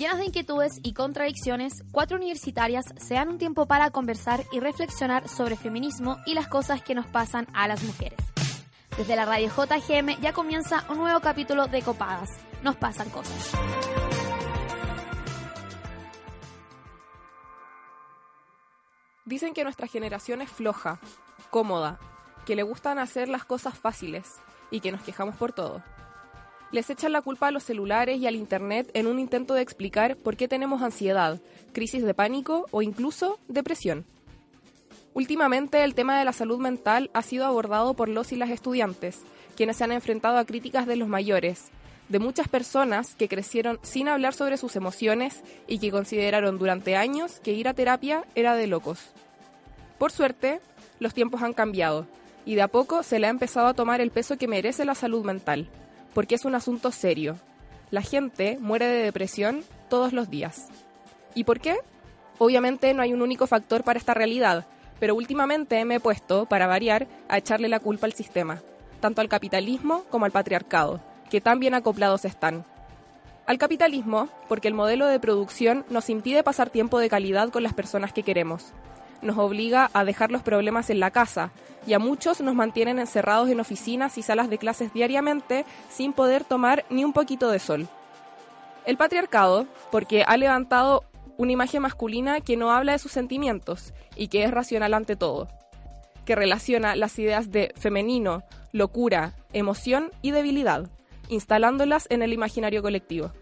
Llenas de inquietudes y contradicciones, cuatro universitarias se dan un tiempo para conversar y reflexionar sobre feminismo y las cosas que nos pasan a las mujeres. Desde la radio JGM ya comienza un nuevo capítulo de Copadas. Nos pasan cosas. Dicen que nuestra generación es floja, cómoda, que le gustan hacer las cosas fáciles y que nos quejamos por todo. Les echan la culpa a los celulares y al Internet en un intento de explicar por qué tenemos ansiedad, crisis de pánico o incluso depresión. Últimamente el tema de la salud mental ha sido abordado por los y las estudiantes, quienes se han enfrentado a críticas de los mayores, de muchas personas que crecieron sin hablar sobre sus emociones y que consideraron durante años que ir a terapia era de locos. Por suerte, los tiempos han cambiado y de a poco se le ha empezado a tomar el peso que merece la salud mental, porque es un asunto serio. La gente muere de depresión todos los días. ¿Y por qué? Obviamente no hay un único factor para esta realidad, pero últimamente me he puesto, para variar, a echarle la culpa al sistema, tanto al capitalismo como al patriarcado, que tan bien acoplados están. Al capitalismo, porque el modelo de producción nos impide pasar tiempo de calidad con las personas que queremos. Nos obliga a dejar los problemas en la casa y a muchos nos mantienen encerrados en oficinas y salas de clases diariamente sin poder tomar ni un poquito de sol. El patriarcado, porque ha levantado una imagen masculina que no habla de sus sentimientos y que es racional ante todo, que relaciona las ideas de femenino, locura, emoción y debilidad, instalándolas en el imaginario colectivo.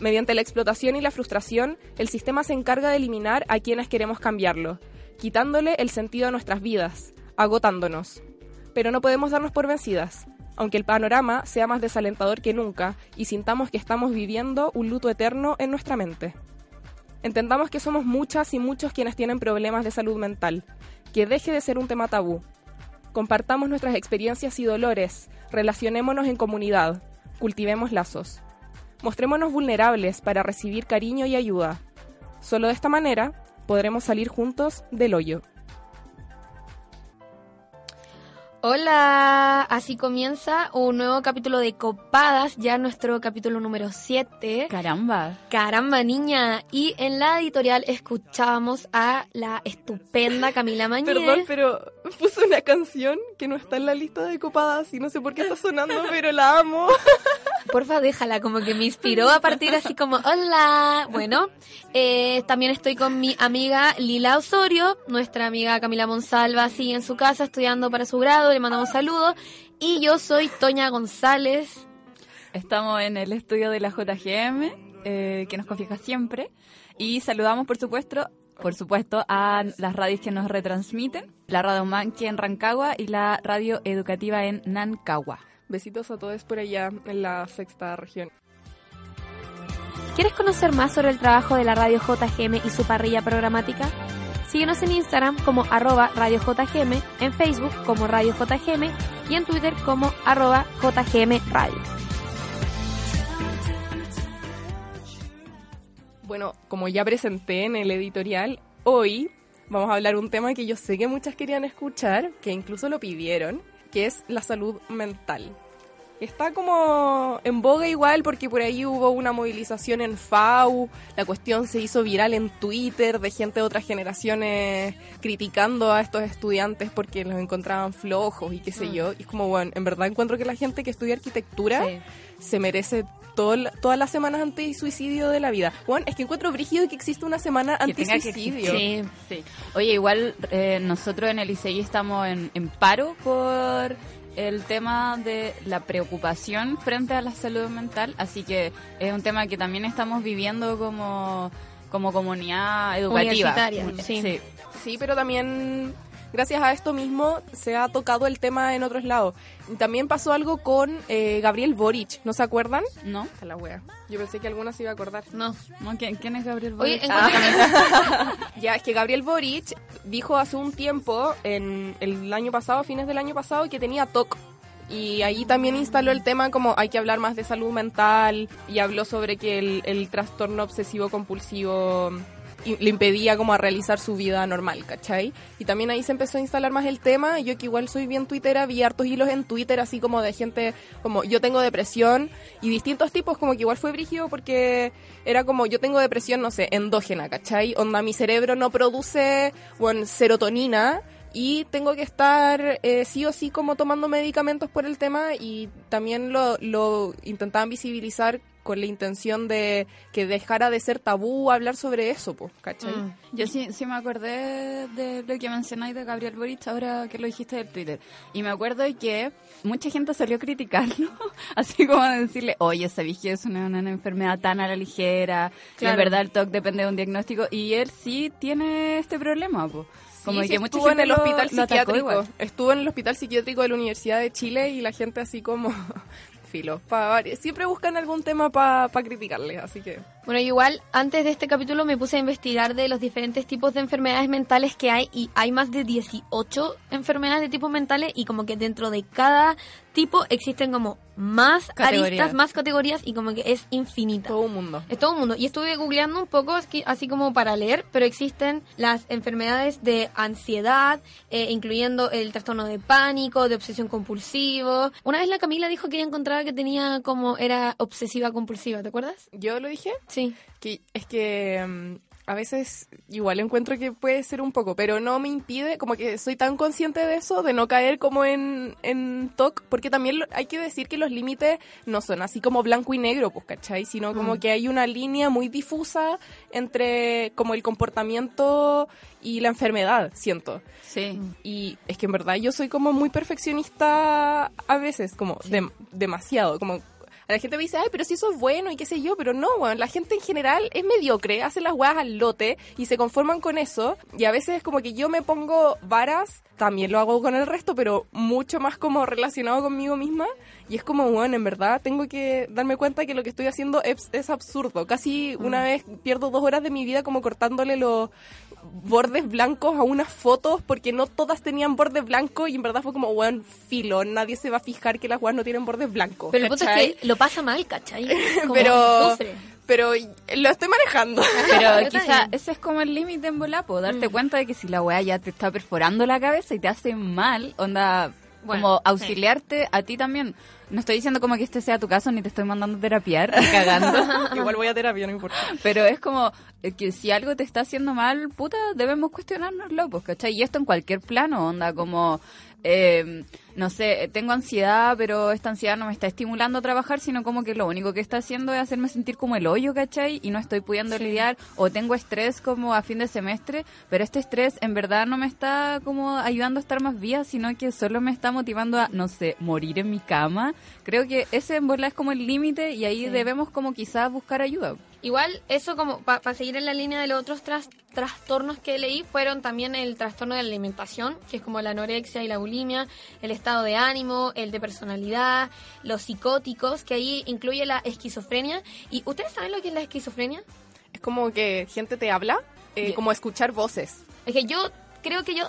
Mediante la explotación y la frustración, el sistema se encarga de eliminar a quienes queremos cambiarlo, quitándole el sentido a nuestras vidas, agotándonos. Pero no podemos darnos por vencidas, aunque el panorama sea más desalentador que nunca y sintamos que estamos viviendo un luto eterno en nuestra mente. Entendamos que somos muchas y muchos quienes tienen problemas de salud mental, que deje de ser un tema tabú. Compartamos nuestras experiencias y dolores, relacionémonos en comunidad, cultivemos lazos. Mostrémonos vulnerables para recibir cariño y ayuda. Solo de esta manera podremos salir juntos del hoyo. Hola, así comienza un nuevo capítulo de Copadas, ya nuestro capítulo número 7. Caramba. Caramba, niña. Y en la editorial escuchábamos a la estupenda Camila Mañez. Perdón, pero puse una canción que no está en la lista de Copadas y no sé por qué está sonando, pero la amo. Porfa, déjala, como que me inspiró a partir así como, hola. Bueno, eh, también estoy con mi amiga Lila Osorio, nuestra amiga Camila Monsalva, sigue en su casa estudiando para su grado, le mandamos saludos. Y yo soy Toña González. Estamos en el estudio de la JGM, eh, que nos confía siempre. Y saludamos, por supuesto, por supuesto, a las radios que nos retransmiten, la Radio Manqui en Rancagua y la radio educativa en Nancagua. Besitos a todos por allá en la sexta región. ¿Quieres conocer más sobre el trabajo de la radio JGM y su parrilla programática? Síguenos en Instagram como arroba Radio JGM, en Facebook como Radio JGM y en Twitter como arroba JGM Radio. Bueno, como ya presenté en el editorial, hoy vamos a hablar un tema que yo sé que muchas querían escuchar, que incluso lo pidieron, que es la salud mental. Está como en boga igual porque por ahí hubo una movilización en FAU, la cuestión se hizo viral en Twitter de gente de otras generaciones criticando a estos estudiantes porque los encontraban flojos y qué sé Mm. yo. Y es como, bueno, en verdad encuentro que la gente que estudia arquitectura Sí. se merece todo todas las semanas anti-suicidio de la vida. Juan, es que encuentro brígido que existe una semana anti-suicidio. Sí. Sí. Oye, igual eh, nosotros en el ICI estamos en, en paro por el tema de la preocupación frente a la salud mental, así que es un tema que también estamos viviendo como, como comunidad educativa. Universitaria, sí. sí. Sí, pero también gracias a esto mismo se ha tocado el tema en otros lados. También pasó algo con eh, Gabriel Boric, ¿no se acuerdan? ¿No? A la wea. Yo pensé que alguna se iba a acordar. No. ¿Quién, quién es Gabriel Oye, Boric? encuentro Ya, es que Gabriel Boric dijo hace un tiempo, en el año pasado, fines del año pasado, que tenía TOC. Y ahí también instaló el tema como hay que hablar más de salud mental y habló sobre que el, el trastorno obsesivo compulsivo le impedía como a realizar su vida normal, ¿cachai? Y también ahí se empezó a instalar más el tema. Yo que igual soy bien twittera, vi hartos hilos en Twitter así como de gente como yo tengo depresión y distintos tipos como que igual fue brígido porque era como yo tengo depresión, no sé, endógena, ¿cachai? Onda mi cerebro no produce, bueno, serotonina y tengo que estar eh, sí o sí como tomando medicamentos por el tema y también lo, lo intentaban visibilizar con la intención de que dejara de ser tabú hablar sobre eso, pues, ¿cachai? Mm. Yo sí, sí me acordé de lo que mencionáis de Gabriel Boric ahora que lo dijiste del Twitter. Y me acuerdo que mucha gente salió a criticarlo, así como a decirle, oye, sabéis que es una, una enfermedad tan a la ligera, que en verdad el TOC depende de un diagnóstico, y él sí tiene este problema, pues. Como que mucha estuvo en el hospital psiquiátrico. Estuvo en el hospital psiquiátrico de la Universidad de Chile y la gente así como siempre buscan algún tema para criticarle, así que... Bueno, igual antes de este capítulo me puse a investigar de los diferentes tipos de enfermedades mentales que hay y hay más de 18 enfermedades de tipos mentales y como que dentro de cada tipo existen como más aristas, más categorías y como que es infinita. Todo un mundo. Es todo un mundo. Y estuve googleando un poco así como para leer, pero existen las enfermedades de ansiedad, eh, incluyendo el trastorno de pánico, de obsesión compulsivo. Una vez la Camila dijo que ella encontraba que tenía como era obsesiva compulsiva, ¿te acuerdas? ¿Yo lo dije? Sí. Que es que mm, a veces igual encuentro que puede ser un poco, pero no me impide, como que soy tan consciente de eso, de no caer como en, en TOC, porque también hay que decir que los límites no son así como blanco y negro, pues, ¿cachai? Sino como mm. que hay una línea muy difusa entre como el comportamiento y la enfermedad, siento. Sí. Y es que en verdad yo soy como muy perfeccionista a veces, como demasiado, como la gente me dice, ay, pero si eso es bueno y qué sé yo, pero no, bueno, la gente en general es mediocre, hace las weas al lote y se conforman con eso. Y a veces es como que yo me pongo varas, también lo hago con el resto, pero mucho más como relacionado conmigo misma. Y es como, bueno, en verdad tengo que darme cuenta que lo que estoy haciendo es, es absurdo. Casi una mm. vez pierdo dos horas de mi vida como cortándole los bordes blancos a unas fotos porque no todas tenían bordes blancos y en verdad fue como, bueno, filo, nadie se va a fijar que las weas no tienen bordes blancos. Pero el punto es que lo pasa mal, ¿cachai? pero, pero lo estoy manejando. Pero quizá ese es como el límite en volapo, darte mm. cuenta de que si la wea ya te está perforando la cabeza y te hace mal, onda, como auxiliarte a ti también. No estoy diciendo como que este sea tu caso, ni te estoy mandando a terapiar, cagando. Igual voy a terapia, no importa. Pero es como eh, que si algo te está haciendo mal, puta, debemos cuestionárnoslo, pues, ¿cachai? Y esto en cualquier plano, onda, como eh, no sé, tengo ansiedad, pero esta ansiedad no me está estimulando a trabajar, sino como que lo único que está haciendo es hacerme sentir como el hoyo, ¿cachai? Y no estoy pudiendo lidiar, o tengo estrés como a fin de semestre, pero este estrés en verdad no me está como ayudando a estar más viva, sino que solo me está motivando a, no sé, morir en mi cama. Creo que ese en verdad es como el límite y ahí debemos como quizás buscar ayuda. Igual, eso como para seguir en la línea de los otros trastornos que leí, fueron también el trastorno de la alimentación, que es como la anorexia y la bulimia, el estado de ánimo, el de personalidad, los psicóticos, que ahí incluye la esquizofrenia. ¿Y ustedes saben lo que es la esquizofrenia? Es como que gente te habla, eh, como escuchar voces. Es que yo creo que yo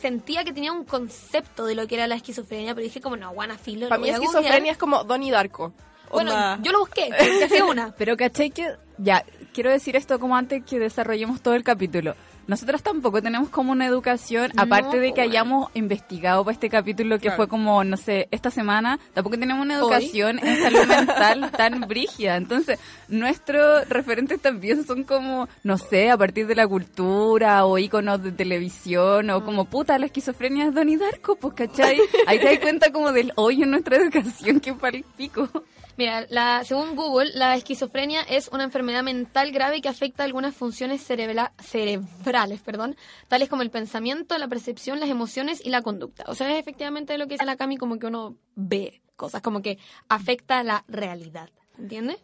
sentía que tenía un concepto de lo que era la esquizofrenia, pero dije como, no, guana filo. Para mí esquizofrenia es como Donnie Darko. Bueno, yo lo busqué, que hacía una. Pero caché que, ya, quiero decir esto como antes que desarrollemos todo el capítulo. Nosotros tampoco tenemos como una educación, aparte de que hayamos investigado para este capítulo que fue como, no sé, esta semana, tampoco tenemos una educación en salud mental tan brígida. Entonces, nuestros referentes también son como, no sé, a partir de la cultura o íconos de televisión o como, puta, la esquizofrenia es Donnie Darko, pues, ¿cachai? Ahí te das cuenta como del hoyo en nuestra educación que para el pico. Mira, la, según Google, la esquizofrenia es una enfermedad mental grave que afecta algunas funciones cerebrales, perdón, tales como el pensamiento, la percepción, las emociones y la conducta. O sea, es efectivamente lo que dice la Cami, como que uno ve cosas, como que afecta la realidad. ¿Entiendes?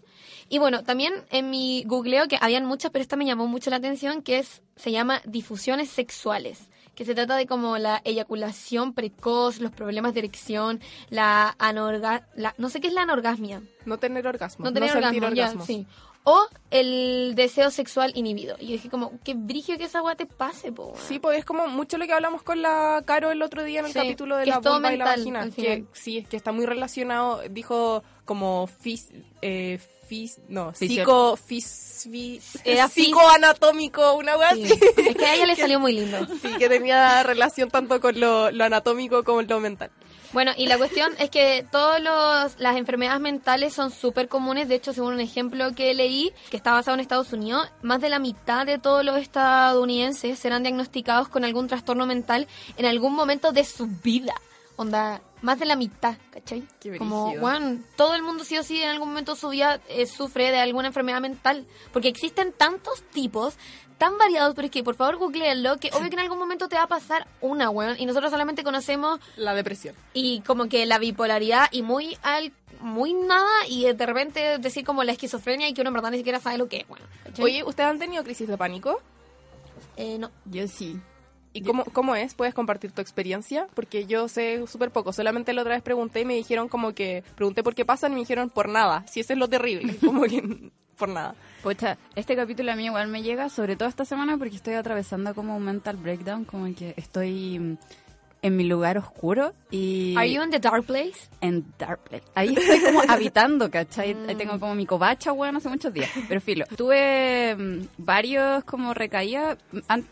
Y bueno, también en mi googleo, que habían muchas, pero esta me llamó mucho la atención, que es, se llama difusiones sexuales que se trata de como la eyaculación precoz, los problemas de erección, la anorga... La, no sé qué es la anorgasmia. No tener orgasmo. No tener orgasmo, sí. O el deseo sexual inhibido. Y yo dije como, qué brigio que esa agua te pase, po. Sí, pues es como mucho lo que hablamos con la Caro el otro día en el Sí, capítulo de la es todo vulva y la mental, vagina. Que sí, que está muy relacionado, dijo como fis, eh, fis, no, psico, fis, fis- Era psicoanatómico, una wea Sí. así. Es que a ella le salió muy lindo. Sí, que tenía relación tanto con lo, lo anatómico como lo mental. Bueno, y la cuestión es que todas las enfermedades mentales son súper comunes. De hecho, según un ejemplo que leí, que está basado en Estados Unidos, más de la mitad de todos los estadounidenses serán diagnosticados con algún trastorno mental en algún momento de su vida. Onda, más de la mitad, ¿cachai? Qué Como, bueno, todo el mundo sí o sí en algún momento de su vida eh, sufre de alguna enfermedad mental. Porque existen tantos tipos, tan variados, pero es que por favor googleenlo, que obvio que en algún momento te va a pasar una, weón. Y nosotros solamente conocemos La depresión. y como que la bipolaridad y muy al muy nada y de repente decir como la esquizofrenia y que uno en verdad ni siquiera sabe lo que es bueno ¿cachai? Oye, ¿ustedes han tenido crisis de pánico? eh, no Yo sí. ¿Y cómo, cómo es? ¿Puedes compartir tu experiencia? Porque yo sé súper poco. Solamente la otra vez pregunté y me dijeron como que... Pregunté por qué pasan y me dijeron por nada. Si eso es lo terrible. Como que por nada. Pocha, este capítulo a mí igual me llega, sobre todo esta semana, porque estoy atravesando como un mental breakdown, como que estoy mm, en mi lugar oscuro y Are you in the dark place? en Dark Place. Ahí estoy como habitando, ¿cachai? Ahí tengo como mi covacha, weón, hace muchos días. Pero filo. Tuve mm, varios como recaídas.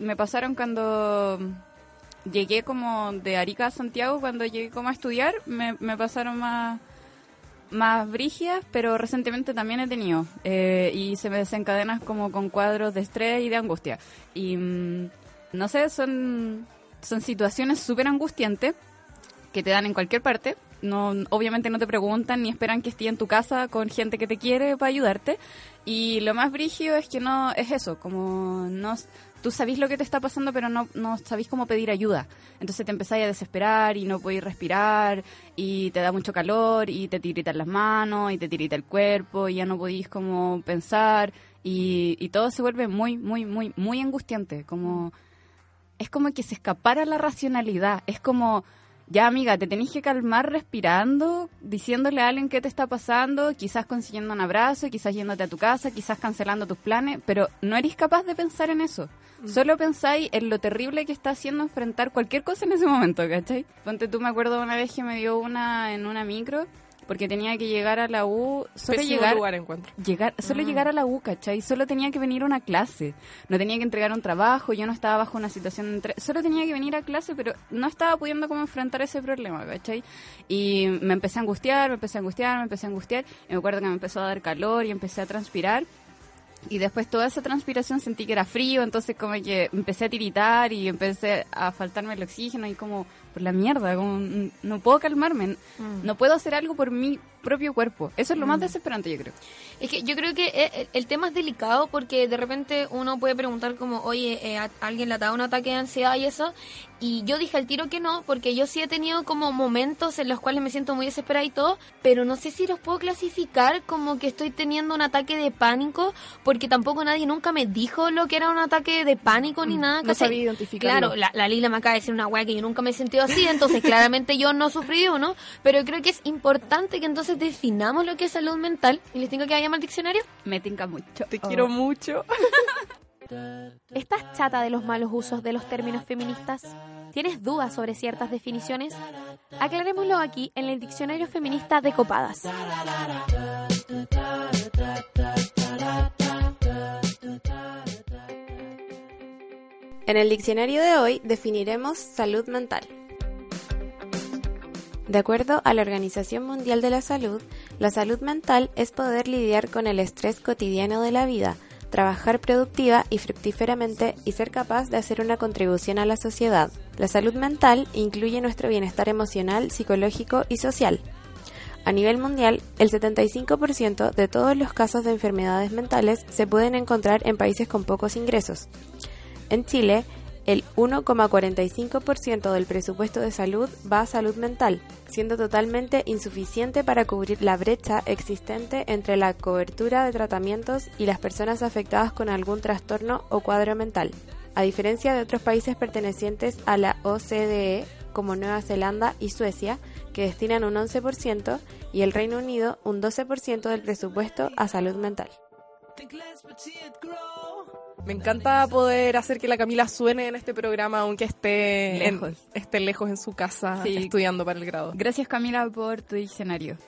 Me pasaron cuando mm, llegué como de Arica a Santiago, cuando llegué como a estudiar, me, me pasaron más más brígidas, pero recientemente también he tenido. eh, y se me desencadenan como con cuadros de estrés y de angustia. Y mm, no sé, son, son situaciones súper angustiantes que te dan en cualquier parte. No, obviamente no te preguntan ni esperan que estés en tu casa con gente que te quiere para ayudarte. Y lo más brígido es que no es eso, como no tú sabís lo que te está pasando, pero no, no sabís cómo pedir ayuda. Entonces te empezáis a desesperar y no podéis respirar y te da mucho calor y te tiritan las manos y te tirita el cuerpo y ya no podéis como pensar y, y todo se vuelve muy, muy, muy, muy angustiante. Como es como que se escapara la racionalidad. Es como, ya amiga, te tenés que calmar respirando, diciéndole a alguien qué te está pasando, quizás consiguiendo un abrazo, quizás yéndote a tu casa, quizás cancelando tus planes, pero no eres capaz de pensar en eso. Solo pensáis en lo terrible que está haciendo enfrentar cualquier cosa en ese momento, ¿cachai? Ponte tú, me acuerdo una vez que me dio una en una micro, porque tenía que llegar a la U, solo Pésimo llegar lugar encuentro. llegar, solo llegar a la U, ¿cachai? Solo tenía que venir a una clase. No tenía que entregar un trabajo, yo no estaba bajo una situación de entre... Solo tenía que venir a clase, pero no estaba pudiendo como enfrentar ese problema, ¿cachai? Y me empecé a angustiar, me empecé a angustiar, me empecé a angustiar. Y me acuerdo que me empezó a dar calor y empecé a transpirar. Y después toda esa transpiración sentí que era frío, entonces como que empecé a tiritar y empecé a faltarme el oxígeno y como por la mierda, como mm, no puedo calmarme, no puedo hacer algo por mi propio cuerpo. Eso es lo más desesperante, yo creo. Es que yo creo que el, el tema es delicado porque de repente uno puede preguntar como, oye, eh, ¿a alguien le ha dado un ataque de ansiedad y eso? Y yo dije al tiro que no, porque yo sí he tenido como momentos en los cuales me siento muy desesperada y todo, pero no sé si los puedo clasificar como que estoy teniendo un ataque de pánico, porque tampoco nadie nunca me dijo lo que era un ataque de pánico ni nada. No sabía identificarlo. Claro, la, la Lila me acaba de decir una weá que yo nunca me he sentido así, entonces claramente yo no sufrí uno, pero creo que es importante que entonces definamos lo que es salud mental y les tengo que llamar al diccionario. Me tinca mucho. Te quiero mucho. ¿Estás chata de los malos usos de los términos feministas? ¿Tienes dudas sobre ciertas definiciones? Aclarémoslo aquí en el Diccionario Feminista de Copadas. En el diccionario de hoy definiremos salud mental. De acuerdo a la Organización Mundial de la Salud, la salud mental es poder lidiar con el estrés cotidiano de la vida, trabajar productiva y fructíferamente y ser capaz de hacer una contribución a la sociedad. La salud mental incluye nuestro bienestar emocional, psicológico y social. A nivel mundial, el 75% de todos los casos de enfermedades mentales se pueden encontrar en países con pocos ingresos. En Chile, el 1,45% del presupuesto de salud va a salud mental, siendo totalmente insuficiente para cubrir la brecha existente entre la cobertura de tratamientos y las personas afectadas con algún trastorno o cuadro mental. A diferencia de otros países pertenecientes a la OCDE, como Nueva Zelanda y Suecia, que destinan un 11%, y el Reino Unido un 12% del presupuesto a salud mental. Me encanta poder hacer que la Camila suene en este programa, aunque esté en- Lejos. esté lejos en su casa Sí. estudiando para el grado. Gracias Camila por tu diccionario.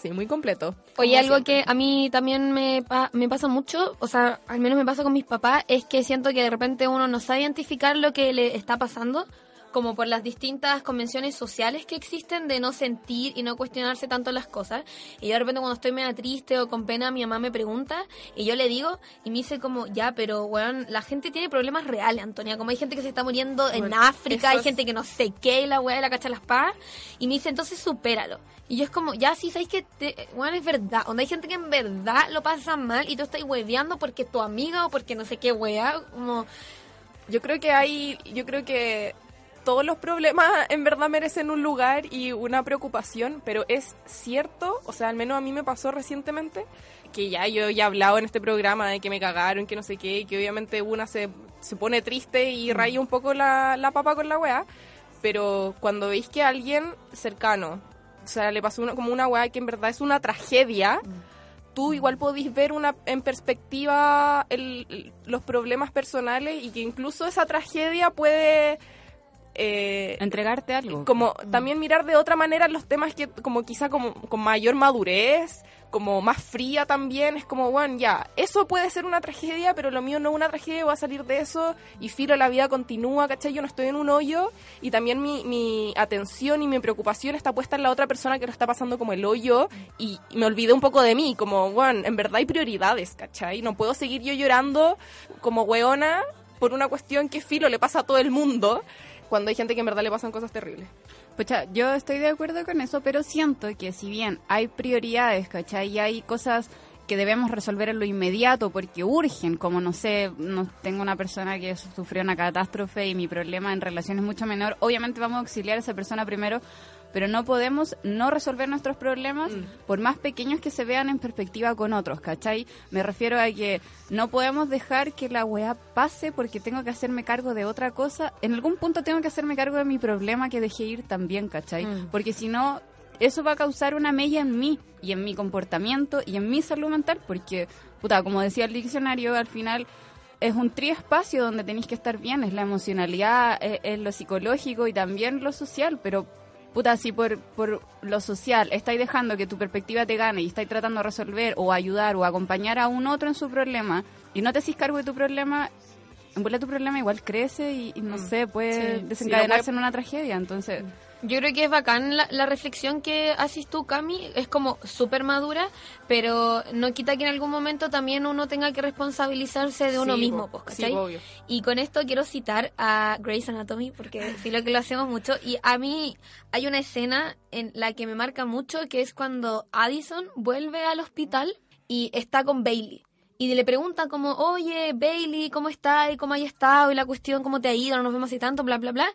Sí, muy completo. Oye, algo siempre. que a mí también me, pa- me pasa mucho, o sea, al menos me pasa con mis papás, es que siento que de repente uno no sabe identificar lo que le está pasando, como por las distintas convenciones sociales que existen de no sentir y no cuestionarse tanto las cosas. Y yo de repente cuando estoy medio triste o con pena, mi mamá me pregunta y yo le digo y me dice como, ya, pero weón, la gente tiene problemas reales, Antonia, como hay gente que se está muriendo en Bueno, África, eso hay gente que no sé qué, y la weá de la cacha las pagas, y me dice, entonces supéralo. Y yo es como, ya sí, sabes que, te, bueno, es verdad, donde hay gente que en verdad lo pasa mal y tú estás hueveando porque tu amiga o porque no sé qué wea, como, Yo creo que hay, yo creo que todos los problemas en verdad merecen un lugar y una preocupación, pero es cierto, o sea, al menos a mí me pasó recientemente, que ya yo ya he hablado en este programa de que me cagaron, que no sé qué, y que obviamente una se, se pone triste y raya un poco la, la papa con la weá, pero cuando veis que a alguien cercano, o sea, le pasó una- como una weá que en verdad es una tragedia, tú igual podéis ver una en perspectiva el- los problemas personales y que incluso esa tragedia puede eh, Entregarte algo. como también mirar de otra manera los temas que como quizá como con mayor madurez como más fría también es como bueno ya eso puede ser una tragedia pero lo mío no es una tragedia voy a salir de eso y filo la vida continúa ¿cachai? yo no estoy en un hoyo y también mi, mi atención y mi preocupación está puesta en la otra persona que lo está pasando como el hoyo y, y me olvidé un poco de mí como bueno en verdad hay prioridades ¿cachai? no puedo seguir yo llorando como weona por una cuestión que filo le pasa a todo el mundo cuando hay gente que en verdad le pasan cosas terribles Pucha, yo estoy de acuerdo con eso, pero siento que si bien hay prioridades, ¿cachai? Y hay cosas que debemos resolver en lo inmediato porque urgen, como no sé, no, tengo una persona que sufrió una catástrofe y mi problema en relación es mucho menor, obviamente vamos a auxiliar a esa persona primero, pero no podemos no resolver nuestros problemas por más pequeños que se vean en perspectiva con otros, ¿cachai? Me refiero a que no podemos dejar que la weá pase porque tengo que hacerme cargo de otra cosa. En algún punto tengo que hacerme cargo de mi problema que dejé ir también, ¿cachai? Mm. Porque si no, eso va a causar una mella en mí y en mi comportamiento y en mi salud mental porque, puta, como decía el diccionario, al final es un triespacio donde tenéis que estar bien, es la emocionalidad, es, es lo psicológico y también lo social, pero puta, si por, por lo social estáis dejando que tu perspectiva te gane y estáis tratando de resolver o ayudar o acompañar a un otro en su problema y no te haces cargo de tu problema, en tu problema igual crece y, y no sé, puede Sí, desencadenarse sí, en una tragedia, entonces... Yo creo que es bacán la, la reflexión que haces tú, Cami, es como súper madura, pero no quita que en algún momento también uno tenga que responsabilizarse de uno Sí, mismo, po. pues, Sí, ¿cachai? obvio. Y con esto quiero citar a Grey's Anatomy, porque sí lo que lo hacemos mucho, y a mí hay una escena en la que me marca mucho, que es cuando Addison vuelve al hospital y está con Bailey. Y le pregunta como, oye, Bailey, ¿cómo estás? ¿Y cómo hay estado? Y la cuestión, ¿cómo te ha ido? No nos vemos así tanto, bla, bla, bla.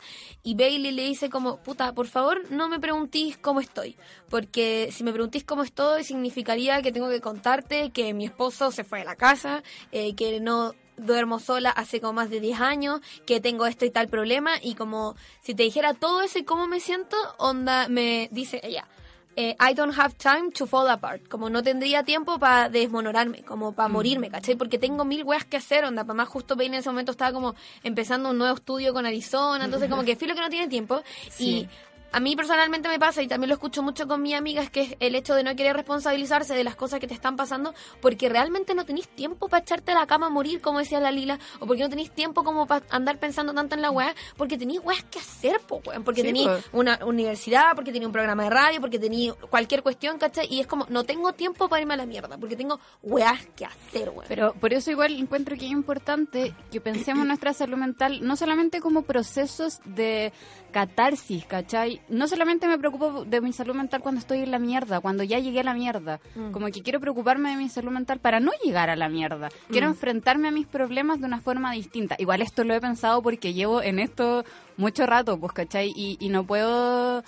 Y Bailey le dice como, puta, por favor, no me preguntís cómo estoy. Porque si me preguntís cómo estoy, significaría que tengo que contarte que mi esposo se fue de la casa, eh, que no duermo sola hace como más de 10 años, que tengo este y tal problema. Y como si te dijera todo eso y cómo me siento, onda, me dice ella eh, I don't have time to fall apart. Como no tendría tiempo para desmonorarme, como para morirme, ¿cachai? Porque tengo mil weas que hacer, onda. Para más justo Payne en ese momento estaba como empezando un nuevo estudio con Arizona, entonces como que filo que no tiene tiempo. Y a mí personalmente me pasa, y también lo escucho mucho con mis amigas, que es el hecho de no querer responsabilizarse de las cosas que te están pasando, porque realmente no tenéis tiempo para echarte a la cama a morir, como decía la Lila, o porque no tenéis tiempo como para andar pensando tanto en la weá, porque tenéis weas que hacer, po, porque Sí, tenéis pues. una universidad, porque tenía un programa de radio, porque tenía cualquier cuestión, ¿cachai? Y es como, no tengo tiempo para irme a la mierda, porque tengo weas que hacer, weón. Pero por eso igual encuentro que es importante que pensemos nuestra salud mental no solamente como procesos de catarsis, ¿cachai? No solamente me preocupo de mi salud mental cuando estoy en la mierda, cuando ya llegué a la mierda. Como que quiero preocuparme de mi salud mental para no llegar a la mierda. Quiero enfrentarme a mis problemas de una forma distinta. Igual esto lo he pensado porque llevo en esto mucho rato, pues, ¿cachai? Y, y no puedo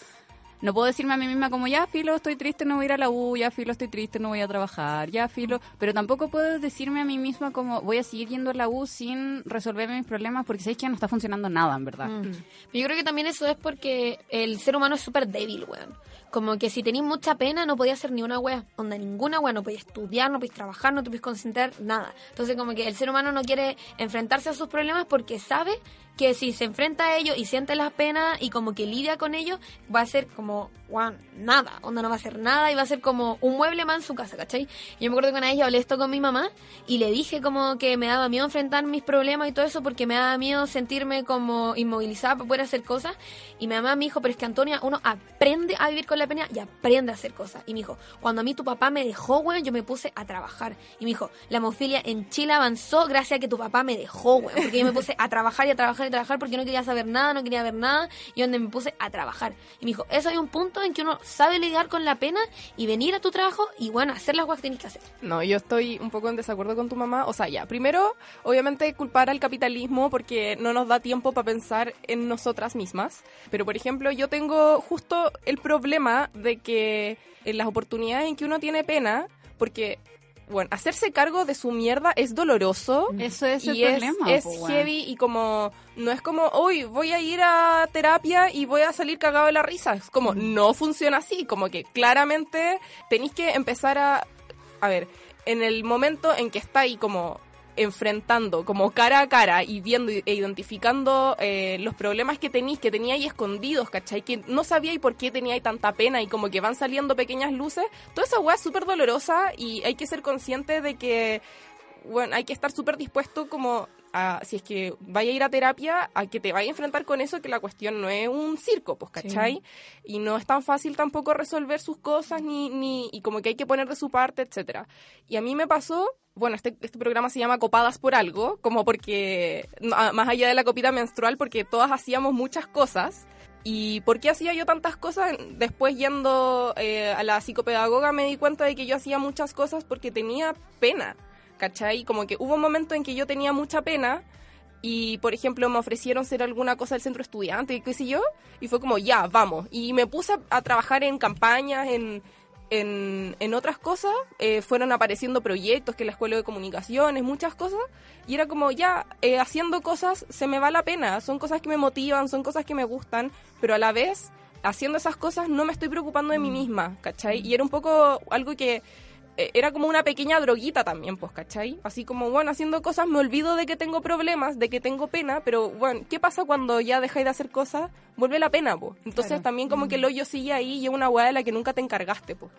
no puedo decirme a mí misma como, ya, filo, estoy triste, no voy a ir a la U, ya, filo, estoy triste, no voy a trabajar, ya, filo, pero tampoco puedo decirme a mí misma como, voy a seguir yendo a la U sin resolver mis problemas porque sabéis que no está funcionando nada, en verdad. Mm. Yo creo que también eso es porque el ser humano es súper débil, weón. Como que si tenéis mucha pena no podía hacer ni una wea, onda ninguna wea, no podías estudiar, no podías trabajar, no te podías concentrar, nada. Entonces como que el ser humano no quiere enfrentarse a sus problemas porque sabe que si se enfrenta a ellos y siente las penas y como que lidia con ellos, va a ser como, weón, nada, onda no va a hacer nada y va a ser como un mueble más en su casa, ¿cachai? Yo me acuerdo que una vez yo hablé esto con mi mamá y le dije como que me daba miedo enfrentar mis problemas y todo eso porque me daba miedo sentirme como inmovilizada para poder hacer cosas. Y mi mamá me dijo, pero es que Antonia, uno aprende a vivir con la pena y aprende a hacer cosas. Y me dijo, cuando a mí tu papá me dejó, weón, yo me puse a trabajar. Y me dijo, la hemofilia en Chile avanzó gracias a que tu papá me dejó, weón, porque yo me puse a trabajar y a trabajar a trabajar porque no quería saber nada, no quería ver nada y donde me puse a trabajar. Y me dijo, eso hay un punto en que uno sabe lidiar con la pena y venir a tu trabajo y bueno, hacer las cosas que tienes que hacer. No, yo estoy un poco en desacuerdo con tu mamá. O sea, ya, primero, obviamente culpar al capitalismo porque no nos da tiempo para pensar en nosotras mismas. Pero, por ejemplo, yo tengo justo el problema de que en las oportunidades en que uno tiene pena, porque bueno, hacerse cargo de su mierda es doloroso. Eso es el y problema. es heavy y como no es como hoy voy a ir a terapia y voy a salir cagado de la risa es como no funciona así como que claramente tenéis que empezar a a ver en el momento en que estáis como enfrentando como cara a cara y viendo e identificando eh, los problemas que tenéis, que teníais escondidos, ¿cachai? Que no sabíais por qué teníais tanta pena y como que van saliendo pequeñas luces, toda esa weá es súper dolorosa y hay que ser consciente de que, bueno, hay que estar súper dispuesto como a, si es que vaya a ir a terapia, a que te vaya a enfrentar con eso, que la cuestión no es un circo, pues, ¿cachai? Y no es tan fácil tampoco resolver sus cosas, ni, ni, y como que hay que poner de su parte, etcétera. Y a mí me pasó, bueno, este, este programa se llama Copadas por algo, como porque, más allá de la copita menstrual, porque todas hacíamos muchas cosas. ¿Y por qué hacía yo tantas cosas? Después yendo eh, a la psicopedagoga me di cuenta de que yo hacía muchas cosas porque tenía pena, ¿cachai? Como que hubo un momento en que yo tenía mucha pena y, por ejemplo, me ofrecieron ser alguna cosa del centro estudiante y qué sé yo, y fue como, ya, vamos. Y me puse a, a trabajar en campañas, en, en, en otras cosas, eh, fueron apareciendo proyectos que la escuela de comunicaciones, muchas cosas, y era como, ya, eh, haciendo cosas se me va la pena, son cosas que me motivan, son cosas que me gustan, pero a la vez, haciendo esas cosas no me estoy preocupando de mí misma, ¿cachai? Y era un poco algo que era como una pequeña droguita también, pues, ¿cachai? Así como, bueno, haciendo cosas me olvido de que tengo problemas, de que tengo pena, pero, bueno, ¿qué pasa cuando ya dejáis de hacer cosas? Vuelve la pena, pues. Entonces Claro. también como que el hoyo sigue ahí y es una hueá de la que nunca te encargaste, pues.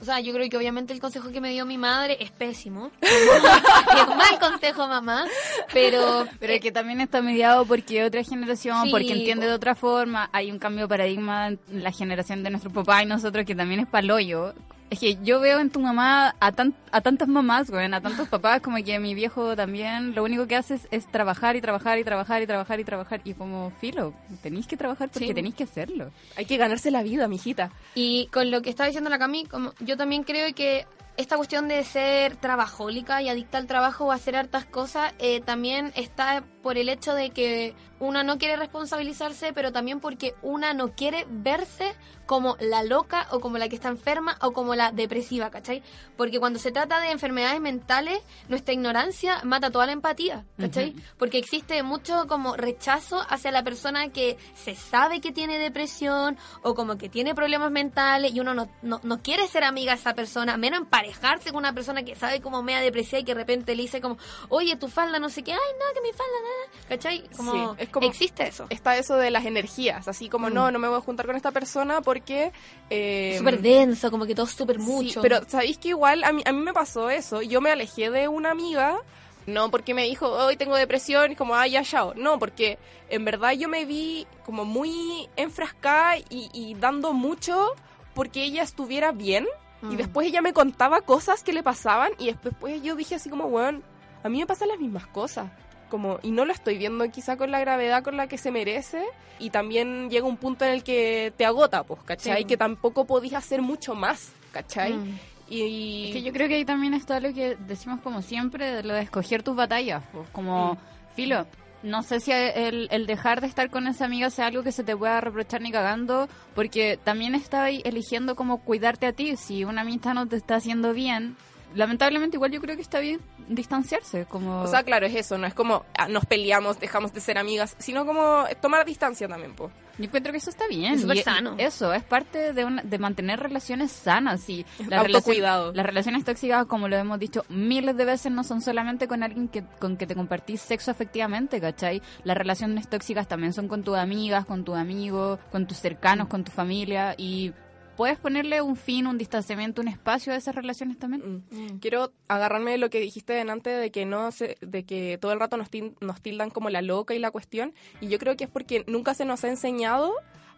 O sea, yo creo que obviamente el consejo que me dio mi madre es pésimo. es mal consejo, mamá. Pero, Pero que también está mediado porque otra generación, Sí, porque entiende de otra forma, hay un cambio de paradigma en la generación de nuestro papá y nosotros que también es paloyo. Es que yo veo en tu mamá a, tan, a tantas mamás, güey, a tantos papás, como que mi viejo también lo único que hace es, es trabajar y trabajar y trabajar y trabajar y trabajar. Y como, filo, tenéis que trabajar porque Sí. tenéis que hacerlo. Hay que ganarse la vida, mijita. Y con lo que está diciendo la Cami, como yo también creo que esta cuestión de ser trabajólica y adicta al trabajo o hacer hartas cosas eh, también está por el hecho de que una no quiere responsabilizarse, pero también porque una no quiere verse como la loca o como la que está enferma o como la depresiva, ¿cachai? Porque cuando se trata de enfermedades mentales, nuestra ignorancia mata toda la empatía, ¿cachai? Porque existe mucho como rechazo hacia la persona que se sabe que tiene depresión o como que tiene problemas mentales y uno no, no, no quiere ser amiga de esa persona, menos emparejarse con una persona que sabe como media depresiva y que de repente le dice como, oye, tu falda no sé qué, ay, no, que mi falda, nada, ¿cachai? Como, Sí, como- existe eso. Está eso de las energías, así como, Mm. no, no me voy a juntar con esta persona porque... eh, Súper denso, como que todo súper Sí, mucho. pero sabéis que igual a mí, a mí me pasó eso. Yo me alejé de una amiga, no porque me dijo, hoy tengo depresión, y como, ah, ya, chao. No, porque en verdad yo me vi como muy enfrascada y, y dando mucho porque ella estuviera bien. Y Mm. después ella me contaba cosas que le pasaban y después pues, yo dije así como, weón, a mí me pasan las mismas cosas. Como, y no lo estoy viendo quizá con la gravedad con la que se merece. Y también llega un punto en el que te agota, pues, ¿cachai? Sí. Que tampoco podís hacer mucho más, ¿cachai? Mm. Y, Es que yo creo que ahí también está lo que decimos como siempre, de lo de escoger tus batallas. pues, como, filo, no sé si el, el, dejar de estar con esa amiga sea algo que se te pueda reprochar ni cagando, porque también estaba eligiendo como cuidarte a ti. Si una amistad no te está haciendo bien, lamentablemente igual yo creo que está bien distanciarse como o sea claro es eso no es como ah, nos peleamos dejamos de ser amigas sino como tomar distancia también pues yo encuentro que eso está bien es súper sano. eso es parte de, de mantener relaciones sanas y la autocuidado. las relaciones tóxicas como lo hemos dicho miles de veces no son solamente con alguien que con que te compartís sexo efectivamente ¿cachai? las relaciones tóxicas también son con tus amigas con tus amigos con tus cercanos con tu familia y ¿Puedes ponerle un fin, un distanciamiento, un espacio a esas relaciones también? Mm. Mm. Quiero agarrarme de lo que dijiste delante de que no se, de que todo el rato nos, nos tildan como la loca y la cuestión. Y yo creo que es porque nunca se nos ha enseñado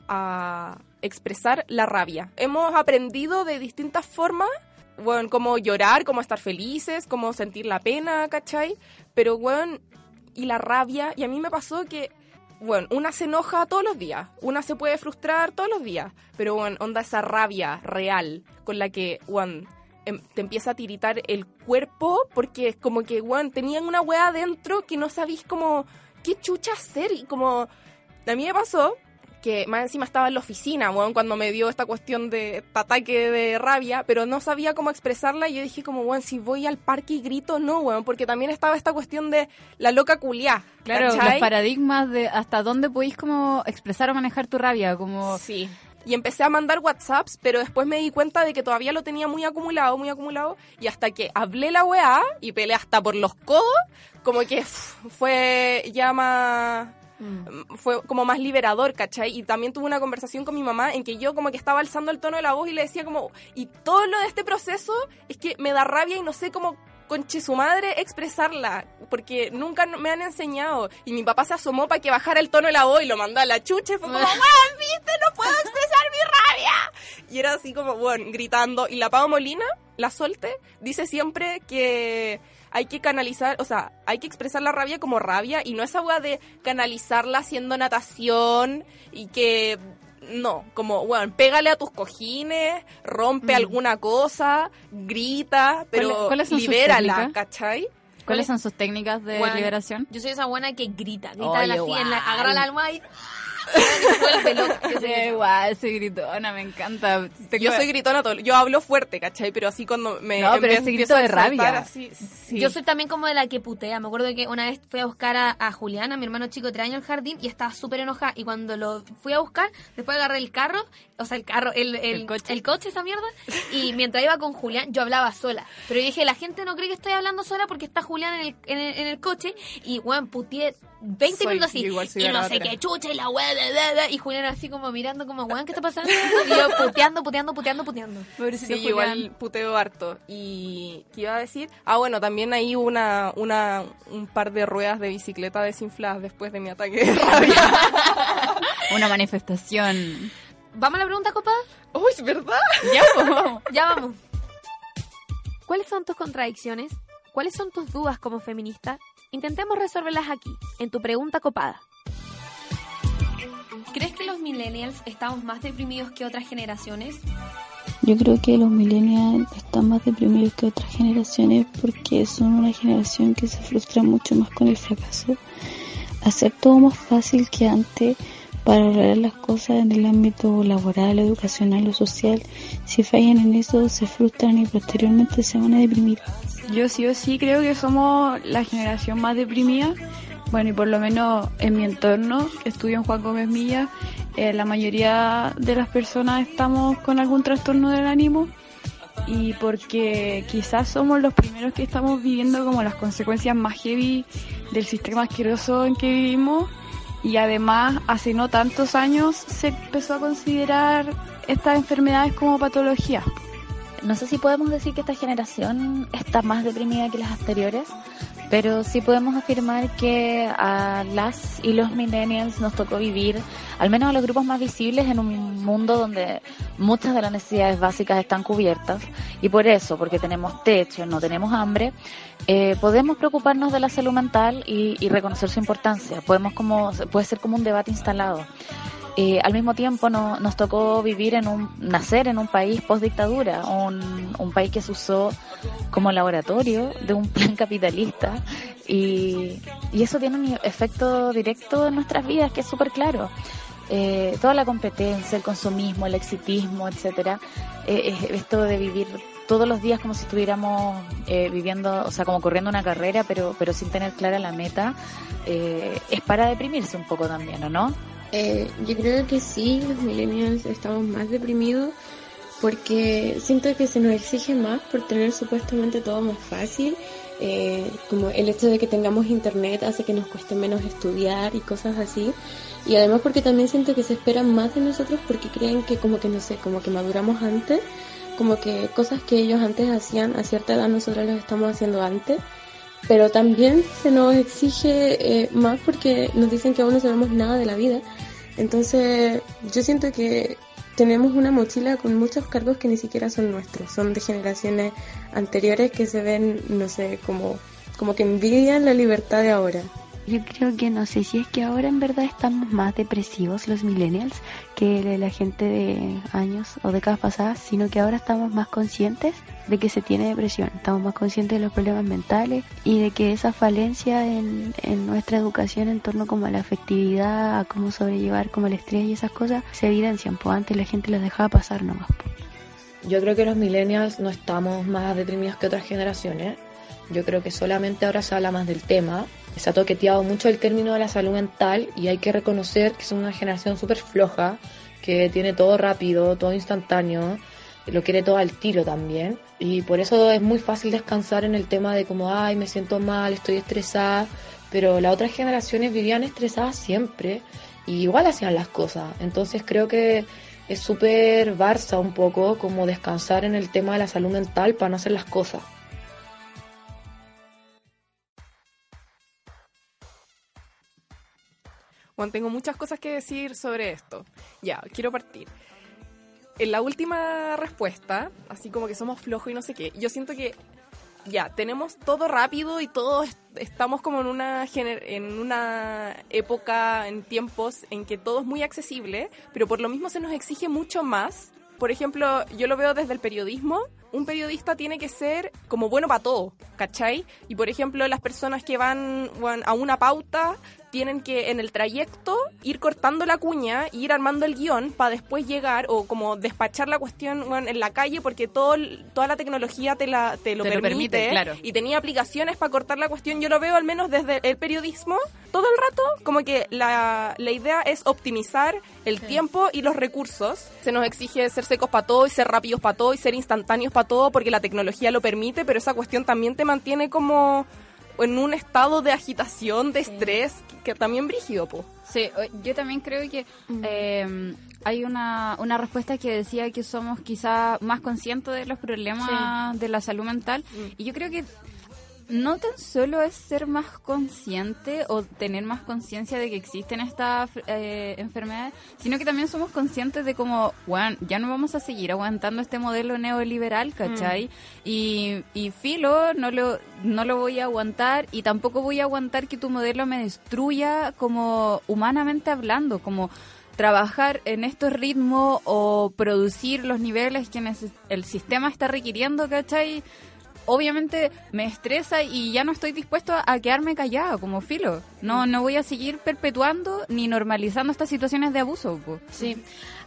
a expresar la rabia. Hemos aprendido de distintas formas bueno, cómo llorar, cómo estar felices, cómo sentir la pena, ¿cachai? Pero, bueno, y la rabia, y a mí me pasó que bueno, una se enoja todos los días, una se puede frustrar todos los días, pero bueno, onda esa rabia real con la que, bueno, em, te empieza a tiritar el cuerpo porque es como que, bueno, tenían una wea adentro que no sabéis como qué chucha hacer y como a mí me pasó que más encima estaba en la oficina, bueno, cuando me dio esta cuestión de ataque de rabia, pero no sabía cómo expresarla y yo dije como, bueno, si voy al parque y grito, no, bueno, porque también estaba esta cuestión de la loca culiá. Claro, los paradigmas de hasta dónde podéis como expresar o manejar tu rabia, como... Sí. Y empecé a mandar WhatsApps, pero después me di cuenta de que todavía lo tenía muy acumulado, muy acumulado. Y hasta que hablé la weá y peleé hasta por los codos, como que fue ya más Mm. fue como más liberador, ¿cachai? Y también tuve una conversación con mi mamá en que yo como que estaba alzando el tono de la voz y le decía como, y todo lo de este proceso es que me da rabia y no sé cómo conche su madre expresarla, porque nunca me han enseñado. Y mi papá se asomó para que bajara el tono de la voz y lo mandó a la chucha y fue como, weón, viste, no puedo expresar mi rabia. Y era así como, bueno, gritando. Y la Pau Molina, la solte, dice siempre que hay que canalizar, o sea, hay que expresar la rabia como rabia y no esa agua de canalizarla haciendo natación y que no, como, bueno, pégale a tus cojines, rompe mm. alguna cosa, grita, pero libérala, ¿cachai? ¿Cuáles son sus técnicas de liberación? Yo soy esa buena que grita, grita así, en la, agarra la almohada y Igual, soy gritona, me encanta. Yo soy gritona, todo, yo hablo fuerte, ¿cachai? Pero así cuando me. No, pero ese grito de rabia. Yo soy también como de la que putea. Me acuerdo que una vez fui a buscar a, a Juliana, mi hermano chico, tres años al jardín, y estaba súper enojada. Y cuando lo fui a buscar, después agarré el carro, o sea, el carro, el, el, coche. el coche, esa mierda. Y mientras iba con Julián, yo hablaba sola. Pero dije, la gente no cree que estoy hablando sola porque está Julián en el, en el, coche. Y, bueno, puteé 20 minutos así. Y no sé qué chucha y la weá, y Julián así como mirando como, weón, ¿qué está pasando? Y yo puteando, puteando, puteando, puteando. Sí, igual puteo harto. Y, ¿qué iba a decir? Ah, bueno, también hay una, una, un par de ruedas de bicicleta desinfladas después de mi ataque de rabia. una manifestación. ¿Vamos a la pregunta, copa? ¡Oh, es verdad! Ya, vamos. ya vamos. ¿Cuáles son tus contradicciones? ¿Cuáles son tus dudas como feminista? Intentemos resolverlas aquí, en tu pregunta copada. ¿Crees que los millennials estamos más deprimidos que otras generaciones? Yo creo que los millennials están más deprimidos que otras generaciones porque son una generación que se frustra mucho más con el fracaso. Hacer todo más fácil que antes para lograr las cosas en el ámbito laboral, educacional o social. Si fallan en eso, se frustran y posteriormente se van a deprimir. Yo sí o sí creo que somos la generación más deprimida. Bueno, y por lo menos en mi entorno, que estudio en Juan Gómez Milla, eh, la mayoría de las personas estamos con algún trastorno del ánimo y porque quizás somos los primeros que estamos viviendo como las consecuencias más heavy del sistema asqueroso en que vivimos y además hace no tantos años se empezó a considerar estas enfermedades como patologías. No sé si podemos decir que esta generación está más deprimida que las anteriores, pero sí podemos afirmar que a las y los millennials nos tocó vivir, al menos a los grupos más visibles, en un mundo donde muchas de las necesidades básicas están cubiertas y por eso, porque tenemos techo, no tenemos hambre, eh, podemos preocuparnos de la salud mental y, y reconocer su importancia. Podemos como, puede ser como un debate instalado. Eh, al mismo tiempo no, nos tocó vivir en un, nacer en un país post dictadura, un, un país que se usó como laboratorio de un plan capitalista Y, y eso tiene un efecto directo en nuestras vidas que es súper claro. Eh, toda la competencia, el consumismo, el exitismo, etcétera, eh, esto de vivir todos los días como si estuviéramos eh, viviendo, o sea, como corriendo una carrera, pero, pero sin tener clara la meta, eh, es para deprimirse un poco también, ¿o no? Eh, yo creo que sí, los millennials estamos más deprimidos porque siento que se nos exige más por tener supuestamente todo más fácil. Eh, como el hecho de que tengamos internet hace que nos cueste menos estudiar y cosas así. Y además porque también siento que se esperan más de nosotros porque creen que como que no sé, como que maduramos antes como que cosas que ellos antes hacían a cierta edad nosotros las estamos haciendo antes, pero también se nos exige eh, más porque nos dicen que aún no sabemos nada de la vida. Entonces yo siento que tenemos una mochila con muchos cargos que ni siquiera son nuestros, son de generaciones anteriores que se ven, no sé, como, como que envidian la libertad de ahora. Yo creo que no sé si es que ahora en verdad estamos más depresivos los millennials que la gente de años o décadas pasadas, sino que ahora estamos más conscientes de que se tiene depresión, estamos más conscientes de los problemas mentales y de que esa falencia en, en nuestra educación en torno como a la afectividad, a cómo sobrellevar como el estrés y esas cosas se evidencian, pues antes la gente las dejaba pasar nomás. Yo creo que los millennials no estamos más deprimidos que otras generaciones. Yo creo que solamente ahora se habla más del tema se ha toqueteado mucho el término de la salud mental y hay que reconocer que es una generación súper floja, que tiene todo rápido, todo instantáneo, lo quiere todo al tiro también. Y por eso es muy fácil descansar en el tema de como, ay, me siento mal, estoy estresada. Pero las otras generaciones vivían estresadas siempre y igual hacían las cosas. Entonces creo que es súper barça un poco como descansar en el tema de la salud mental para no hacer las cosas. Bueno, tengo muchas cosas que decir sobre esto. Ya, quiero partir. En la última respuesta, así como que somos flojos y no sé qué, yo siento que ya, tenemos todo rápido y todos estamos como en una, en una época, en tiempos en que todo es muy accesible, pero por lo mismo se nos exige mucho más. Por ejemplo, yo lo veo desde el periodismo. Un periodista tiene que ser como bueno para todo, ¿cachai? Y por ejemplo, las personas que van a una pauta tienen que en el trayecto ir cortando la cuña y ir armando el guion para después llegar o como despachar la cuestión en la calle porque todo, toda la tecnología te, la, te lo permite, claro. y tenía aplicaciones para cortar la cuestión. Yo lo veo al menos desde el periodismo todo el rato como que la, la idea es optimizar el tiempo y los recursos. Se nos exige ser secos para todo y ser rápidos para todo y ser instantáneos para todo porque la tecnología lo permite, pero esa cuestión también te mantiene como en un estado de agitación, de estrés, que, también brígido, po. Sí, yo también creo que eh, hay una, una respuesta que decía que somos quizá más conscientes de los problemas de la salud mental. Y yo creo que no tan solo es ser más consciente o tener más conciencia de que existen estas eh, enfermedades, sino que también somos conscientes de cómo, bueno, ya no vamos a seguir aguantando este modelo neoliberal, ¿cachai? Y, y filo, no lo, no lo voy a aguantar y tampoco voy a aguantar que tu modelo me destruya como humanamente hablando, como trabajar en estos ritmos o producir los niveles que el sistema está requiriendo, ¿cachai? Obviamente me estresa y ya no estoy dispuesto a, quedarme callado como filo. No no voy a seguir perpetuando ni normalizando estas situaciones de abuso. Sí.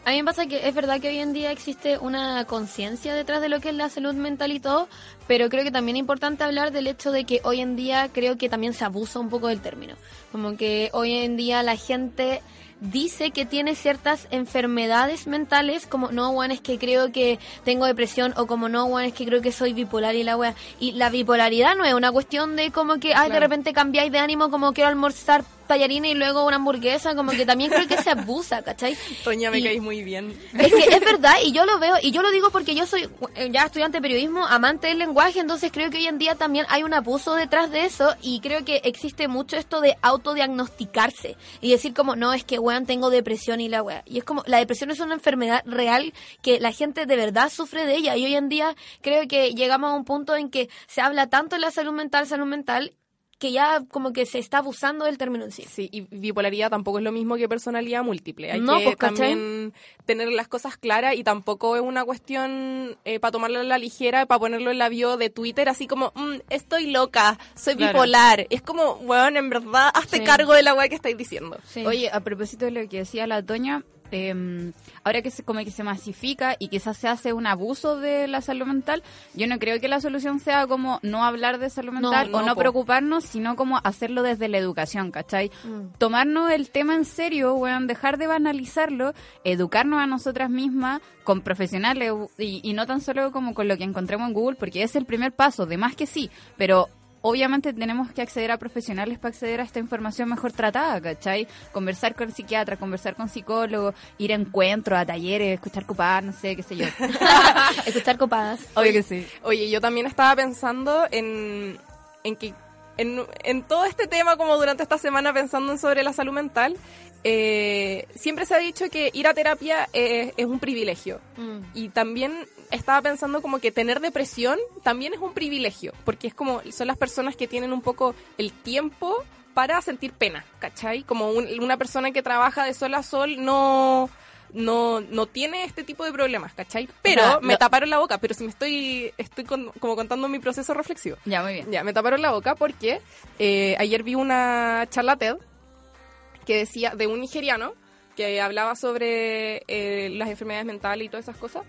A mí me pasa que es verdad que hoy en día existe una conciencia detrás de lo que es la salud mental y todo, pero creo que también es importante hablar del hecho de que hoy en día creo que también se abusa un poco del término. Como que hoy en día la gente dice que tiene ciertas enfermedades mentales, como no, Juan, es que creo que tengo depresión, o como no, Juan, es que creo que soy bipolar y la wea. Y la bipolaridad no es una cuestión de como que, ay, de repente cambiáis de ánimo, como quiero almorzar tallarines y luego una hamburguesa, como que también creo que se abusa, ¿cachai? Toña, me caís muy bien. Es que es verdad, y yo lo veo, y yo lo digo porque yo soy eh, ya estudiante de periodismo, amante del lenguaje, entonces creo que hoy en día también hay un abuso detrás de eso, y creo que existe mucho esto de autodiagnosticarse, y decir como, no, es que, weón, tengo depresión y la wea. Y es como, la depresión es una enfermedad real que la gente de verdad sufre de ella, y hoy en día creo que llegamos a un punto en que se habla tanto de la salud mental, salud mental, que ya como que se está abusando del término en sí. Sí, y bipolaridad tampoco es lo mismo que personalidad múltiple. Hay No, que pues, también tener las cosas claras y tampoco es una cuestión para tomarla a la ligera, para ponerlo en la bio de Twitter, así como, "Mm, estoy loca, soy Claro. bipolar. Es como, bueno, en verdad, hazte Sí. cargo de la weá que estáis diciendo. Oye, a propósito de lo que decía la Toña, eh, ahora que se, como que se masifica y quizás se hace un abuso de la salud mental, yo no creo que la solución sea como no hablar de salud No, mental o no, no po. preocuparnos, sino como hacerlo desde la educación, ¿cachai? Mm. Tomarnos el tema en serio, weón, dejar de banalizarlo, educarnos a nosotras mismas con profesionales y, y no tan solo como con lo que encontremos en Google, porque es el primer paso, de más que sí, pero obviamente tenemos que acceder a profesionales para acceder a esta información mejor tratada, ¿cachai? Conversar con psiquiatras, conversar con psicólogos, ir a encuentros, a talleres, escuchar copadas, no sé, qué sé yo. Escuchar copadas. Obvio que sí. Oye, yo también estaba pensando en, en que en, en todo este tema, como durante esta semana pensando en sobre la salud mental, eh, siempre se ha dicho que ir a terapia es un privilegio. Mm. Y también estaba pensando como que tener depresión también es un privilegio, porque es como son las personas que tienen un poco el tiempo para sentir pena, ¿cachai? Como un- una persona que trabaja de sol a sol no no, no tiene este tipo de problemas, ¿cachai? Pero sea, me taparon la boca, pero si me estoy, estoy con- como contando mi proceso reflexivo. Ya, muy bien. Ya, me taparon la boca porque eh, ayer vi una charla TED que decía de un nigeriano que hablaba sobre eh, las enfermedades mentales y todas esas cosas.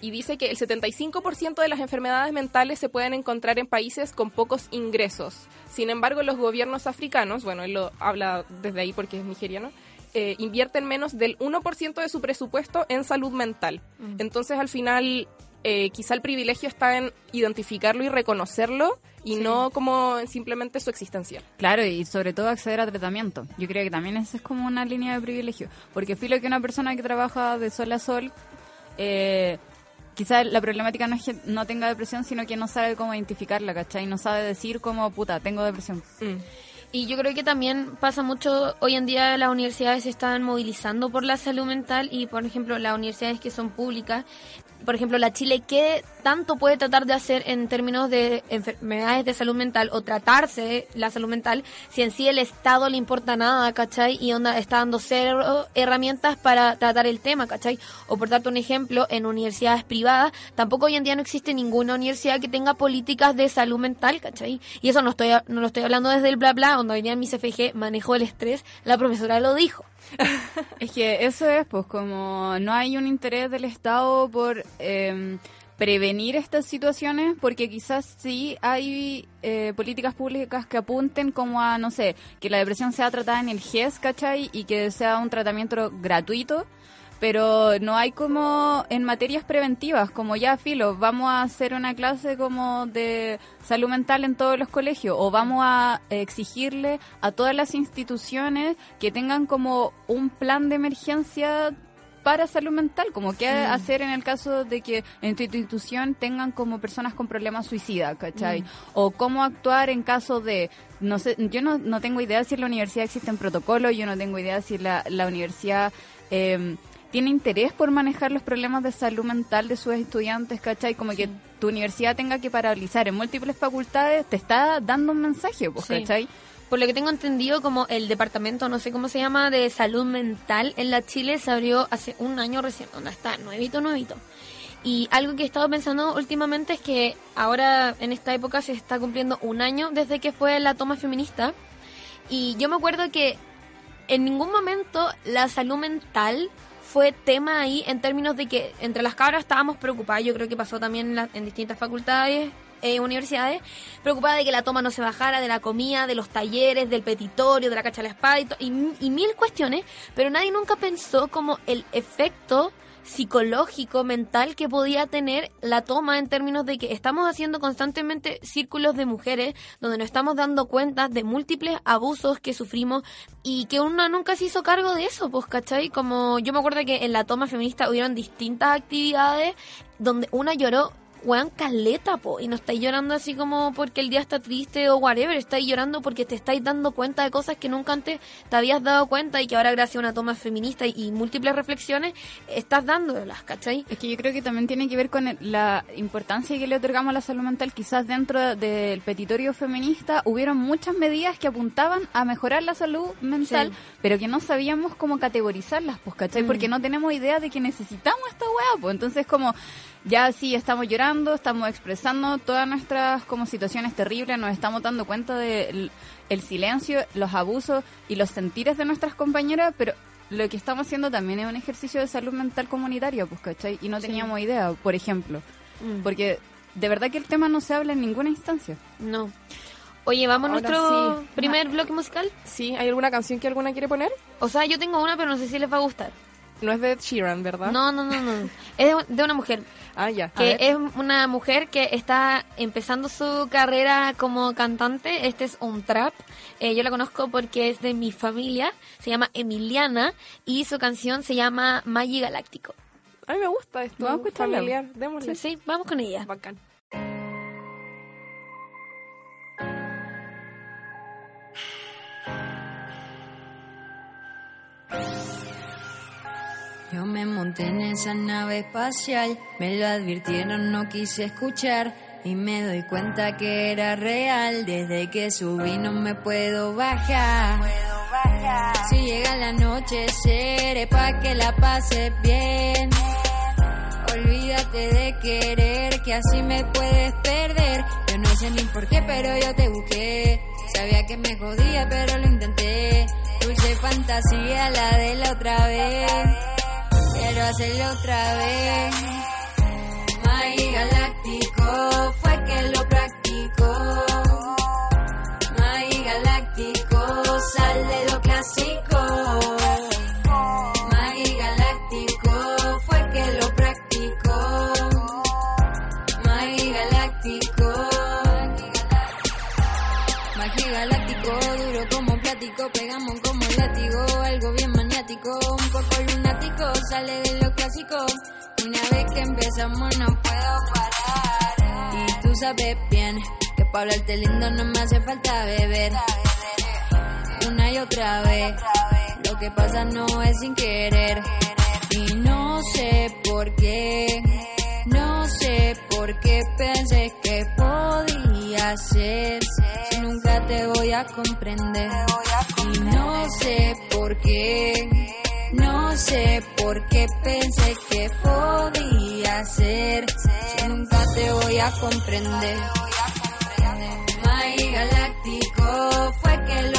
Y dice que el 75% de las enfermedades mentales se pueden encontrar en países con pocos ingresos. Sin embargo, los gobiernos africanos, bueno, él lo habla desde ahí porque es nigeriano, eh, invierten menos del 1% de su presupuesto en salud mental. Entonces, al final, eh, quizá el privilegio está en identificarlo y reconocerlo y no como en simplemente su existencia. Claro, y sobre todo acceder a tratamiento. Yo creo que también esa es como una línea de privilegio. Porque filo que una persona que trabaja de sol a sol, eh, quizás la problemática no es que no tenga depresión, sino que no sabe cómo identificarla, ¿cachai? No sabe decir como, puta, tengo depresión. Mm. Y yo creo que también pasa mucho, hoy en día las universidades se están movilizando por la salud mental y, por ejemplo, las universidades que son públicas, por ejemplo, la Chile, ¿qué tanto puede tratar de hacer en términos de enfermedades de salud mental o tratarse la salud mental si en sí el Estado le importa nada, ¿cachai? Y onda está dando cero herramientas para tratar el tema, ¿cachai? O por darte un ejemplo, en universidades privadas, tampoco hoy en día no existe ninguna universidad que tenga políticas de salud mental, ¿cachai? Y eso no estoy no lo estoy hablando desde el bla bla, donde hoy día en mi CFG manejo el estrés, la profesora lo dijo. Es que eso es, pues, como no hay un interés del Estado por eh, prevenir estas situaciones, porque quizás sí hay eh, políticas públicas que apunten como a, no sé, que la depresión sea tratada en el GES, ¿cachai? Y que sea un tratamiento gratuito. Pero no hay como en materias preventivas, como ya, filo, vamos a hacer una clase como de salud mental en todos los colegios o vamos a exigirle a todas las instituciones que tengan como un plan de emergencia para salud mental, como qué hacer en el caso de que en tu institución tengan como personas con problemas suicidas, ¿cachai? Mm. O cómo actuar en caso de, no sé, yo no, no tengo idea si en la universidad existen protocolos, yo no tengo idea si la, la universidad eh, tiene interés por manejar los problemas de salud mental de sus estudiantes, ¿cachai? Como que tu universidad tenga que paralizar en múltiples facultades, te está dando un mensaje, pues, Sí. ¿cachai? Por lo que tengo entendido, como el departamento, no sé cómo se llama, de salud mental en la Chile se abrió hace un año recién, donde está, nuevito, nuevito. Y algo que he estado pensando últimamente es que ahora en esta época se está cumpliendo un año desde que fue la toma feminista. Y yo me acuerdo que en ningún momento la salud mental fue tema ahí en términos de que entre las cabras estábamos preocupadas. Yo creo que pasó también en, la- en distintas facultades, eh, universidades, preocupada de que la toma no se bajara, de la comida, de los talleres, del petitorio, de la cacha de la espada y, y, y mil cuestiones, pero nadie nunca pensó como el efecto psicológico, mental que podía tener la toma en términos de que estamos haciendo constantemente círculos de mujeres donde nos estamos dando cuenta de múltiples abusos que sufrimos y que una nunca se hizo cargo de eso, pues, ¿cachai? Como yo me acuerdo que en la toma feminista hubieron distintas actividades donde una lloró weón, caleta, po. Y no estáis llorando así como porque el día está triste o whatever. Estáis llorando porque te estáis dando cuenta de cosas que nunca antes te habías dado cuenta y que ahora, gracias a una toma feminista y, y múltiples reflexiones, estás dándolas, ¿cachai? Es que yo creo que también tiene que ver con el- la importancia que le otorgamos a la salud mental. Quizás dentro del petitorio feminista hubieron muchas medidas que apuntaban a mejorar la salud mental, Sí. pero que no sabíamos cómo categorizarlas, pues, ¿cachai? Mm. Porque no tenemos idea de que necesitamos esta weá, pues. Entonces, como ya sí estamos llorando, estamos expresando todas nuestras como situaciones terribles, nos estamos dando cuenta del el silencio, los abusos y los sentires de nuestras compañeras, pero lo que estamos haciendo también es un ejercicio de salud mental comunitaria, pues, ¿cachai? Y no teníamos idea, por ejemplo. Mm. Porque de verdad que el tema no se habla en ninguna instancia. No. Oye, ¿vamos a Ahora nuestro sí. primer bloque musical? Sí, ¿hay alguna canción que alguna quiere poner? O sea, yo tengo una, pero no sé si les va a gustar. No es de Ed Sheeran, ¿verdad? No, no, no, no. Es de, de una mujer. Ah, ya. Que es una mujer que está empezando su carrera como cantante. Este es un trap. Eh, yo la conozco porque es de mi familia. Se llama Emiliana. Y su canción se llama Maggi Galáctico. A mí me gusta esto. Vamos a escucharla. Démosle. Sí, sí, vamos con ella. Bacán. Yo me monté en esa nave espacial, me lo advirtieron, no quise escuchar y me doy cuenta que era real. Desde que subí no me puedo bajar. Si llega la noche, seré pa' que la pases bien. Olvídate de querer, que así me puedes perder. Yo no sé ni por qué, pero yo te busqué. Sabía que me jodía, pero lo intenté. Dulce fantasía, la de la otra vez. Quiero hacerlo otra vez. Maggi Galáctico fue que lo sale de lo clásico. Una vez que empezamos no puedo parar. Y tú sabes bien que para hablarte lindo no me hace falta beber. Una y otra vez, lo que pasa no es sin querer. Y no sé por qué, no sé por qué pensé que podía ser. Si nunca te voy a comprender. Y no sé por qué, no sé por qué pensé que podía ser. Si nunca te voy a comprender. Maggi Galáctico fue que lo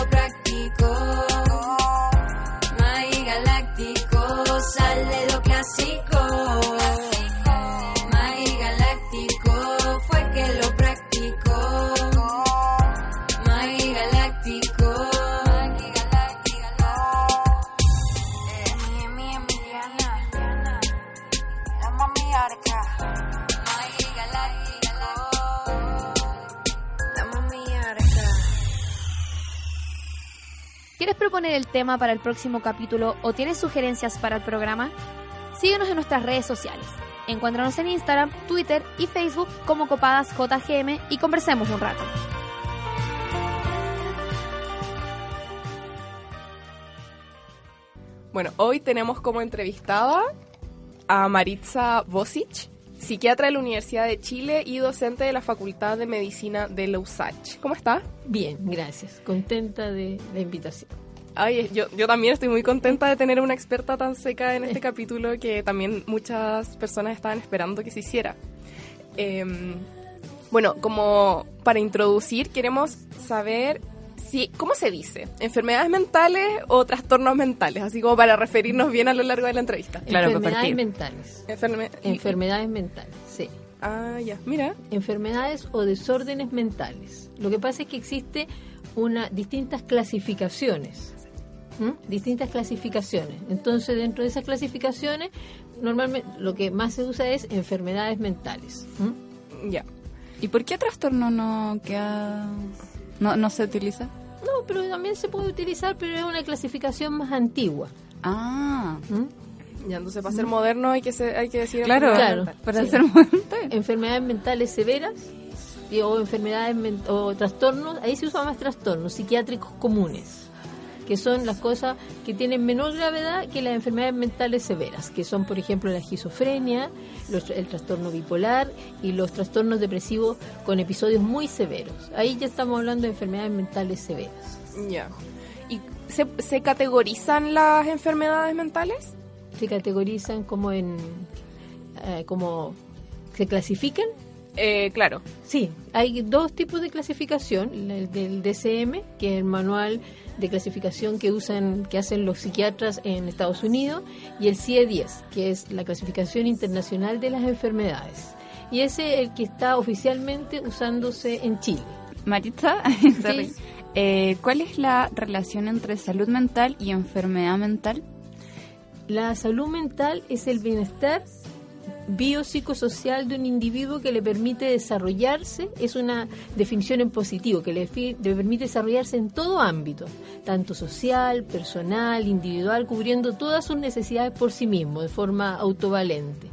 proponer el tema para el próximo capítulo o tienes sugerencias para el programa? Síguenos en nuestras redes sociales. Encuéntranos en Instagram, Twitter y Facebook como Copadas JGM y conversemos un rato. Bueno, hoy tenemos como entrevistada a Maritza Bosic, psiquiatra de la Universidad de Chile y docente de la Facultad de Medicina de la USACH. ¿Cómo está? Bien, gracias. Contenta de la invitación. Ay, yo, yo también estoy muy contenta de tener una experta tan seca en este capítulo que también muchas personas estaban esperando que se hiciera. Em, bueno, como para introducir, queremos saber si, ¿cómo se dice? ¿Enfermedades mentales o trastornos mentales? Así como para referirnos bien a lo largo de la entrevista. Enfermedades mentales. Enferme- Enfermedades mentales, sí. Ah, ya, mira. Enfermedades o desórdenes mentales. Lo que pasa es que existe una distintas clasificaciones. ¿M? Distintas clasificaciones. Entonces, dentro de esas clasificaciones, normalmente lo que más se usa es enfermedades mentales. ¿m? Ya. ¿Y por qué trastorno no queda, no, no se utiliza? No, pero también se puede utilizar, pero es una clasificación más antigua. Ah. ¿m? Ya, entonces para ser moderno hay que, se- hay que decir Claro, para sí. ser momento. enfermedades mentales severas y- o enfermedades men- o trastornos, ahí se usan más trastornos psiquiátricos comunes, que son las cosas que tienen menor gravedad que las enfermedades mentales severas, que son por ejemplo la esquizofrenia, los- el trastorno bipolar y los trastornos depresivos con episodios muy severos. Ahí ya estamos hablando de enfermedades mentales severas. Ya. ¿Y se, se categorizan las enfermedades mentales? Se categorizan como en eh, como se clasifican Eh, claro. Sí, hay dos tipos de clasificación, el del DCM, que es el manual de clasificación que usan, que hacen los psiquiatras en Estados Unidos, y el CIE-10, que es la clasificación internacional de las enfermedades. Y ese es el que está oficialmente usándose en Chile. Maritza. Eh, ¿cuál es la relación entre salud mental y enfermedad mental? La salud mental es el bienestar biopsicosocial de un individuo que le permite desarrollarse, es una definición en positivo, que le, le permite desarrollarse en todo ámbito, tanto social, personal, individual, cubriendo todas sus necesidades por sí mismo, de forma autovalente,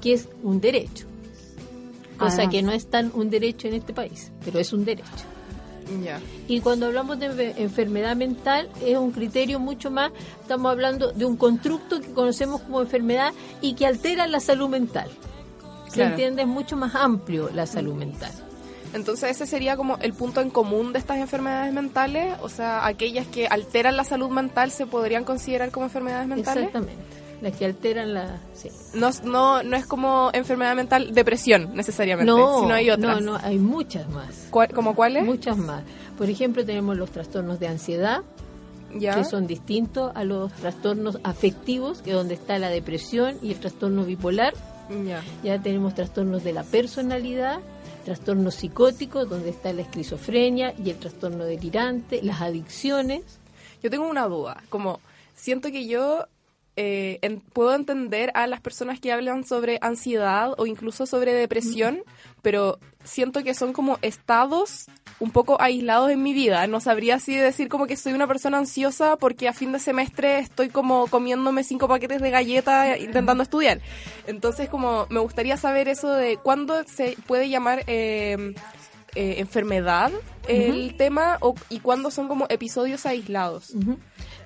que es un derecho. Cosa Además. que no es tan un derecho en este país, pero es un derecho. Ya. Y cuando hablamos de enfe- enfermedad mental es un criterio mucho más, estamos hablando de un constructo que conocemos como enfermedad y que altera la salud mental. ¿Se Claro. entiende? Es mucho más amplio la salud mental. Entonces ese sería como el punto en común de estas enfermedades mentales, o sea, aquellas que alteran la salud mental se podrían considerar como enfermedades mentales. Exactamente. Las que alteran la... sí. No, no, no es como enfermedad mental depresión necesariamente, No, sino hay otras. no, no, hay muchas más. ¿Cuál- ¿Como cuáles? Muchas más. Por ejemplo, tenemos los trastornos de ansiedad, Ya. que son distintos a los trastornos afectivos, que es donde está la depresión y el trastorno bipolar. Ya. Ya tenemos trastornos de la personalidad, trastornos psicóticos, donde está la esquizofrenia y el trastorno delirante, las adicciones. Yo tengo una duda, como siento que yo eh, en- puedo entender a las personas que hablan sobre ansiedad o incluso sobre depresión, pero siento que son como estados un poco aislados en mi vida. No sabría así decir como que soy una persona ansiosa porque a fin de semestre estoy como comiéndome cinco paquetes de galleta intentando estudiar. Entonces como me gustaría saber eso de cuándo se puede llamar... eh, eh, enfermedad el tema o, y cuándo son como episodios aislados.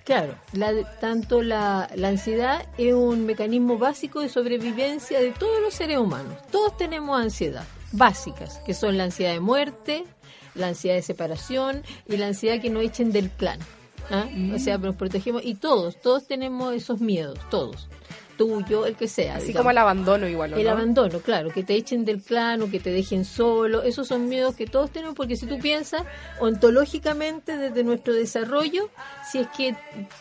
Claro, la tanto la, la ansiedad es un mecanismo básico de sobrevivencia de todos los seres humanos. Todos tenemos ansiedad básicas, que son la ansiedad de muerte, la ansiedad de separación y la ansiedad que nos echen del clan. ¿ah? O sea, nos protegemos y todos, todos tenemos esos miedos, todos. Tú, yo, el que sea. Así digamos. como el abandono igual, ¿o El no? abandono, claro, que te echen del clan o que te dejen solo, esos son miedos que todos tenemos porque si tú piensas ontológicamente desde nuestro desarrollo, si es que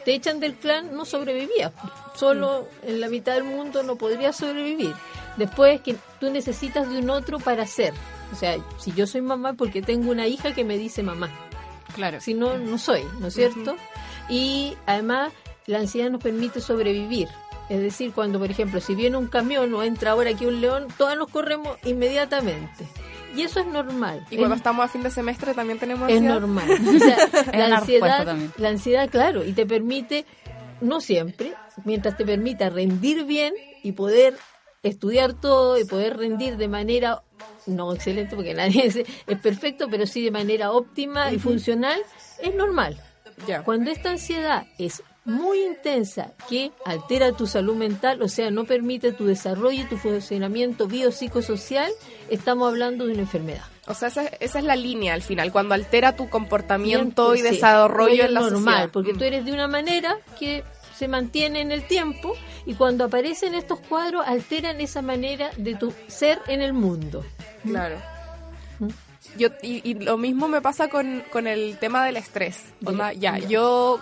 te echan del clan no sobrevivías, solo en la mitad del mundo no podrías sobrevivir. Después que tú necesitas de un otro para ser, o sea, si yo soy mamá porque tengo una hija que me dice mamá, Claro. si no, no soy, ¿no es cierto? Y además la ansiedad nos permite sobrevivir. Es decir, cuando, por ejemplo, si viene un camión o entra ahora aquí un león, todos nos corremos inmediatamente. Y eso es normal. Y cuando es, estamos a fin de semestre también tenemos es ansiedad. normal. O sea, Es la, ansiedad, la ansiedad, claro, y te permite, no siempre, mientras te permita rendir bien y poder estudiar todo y poder rendir de manera, no excelente porque nadie es, es perfecto, pero sí de manera óptima y funcional, es normal. Ya. Cuando esta ansiedad es muy intensa que altera tu salud mental, o sea, no permite tu desarrollo y tu funcionamiento biopsicosocial, estamos hablando de una enfermedad. O sea, esa, esa es la línea al final, cuando altera tu comportamiento y desarrollo es en la normal, sociedad. porque Mm. tú eres de una manera que se mantiene en el tiempo y cuando aparecen estos cuadros alteran esa manera de tu ser en el mundo. Claro. Mm. Yo, y, y lo mismo me pasa con, con el tema del estrés. Ya. yo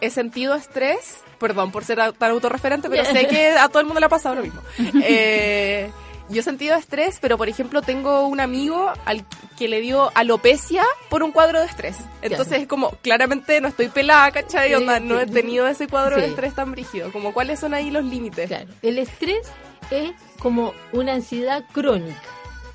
he sentido estrés, perdón por ser tan autorreferente, pero sé que a todo el mundo le ha pasado lo mismo. Eh, yo he sentido estrés, pero por ejemplo tengo un amigo al que le dio alopecia por un cuadro de estrés. Entonces es como, claramente no estoy pelada, ¿cachai? Onda, no he tenido ese cuadro de estrés tan brígido. Como, ¿cuáles son ahí los límites? Claro, el estrés es como una ansiedad crónica.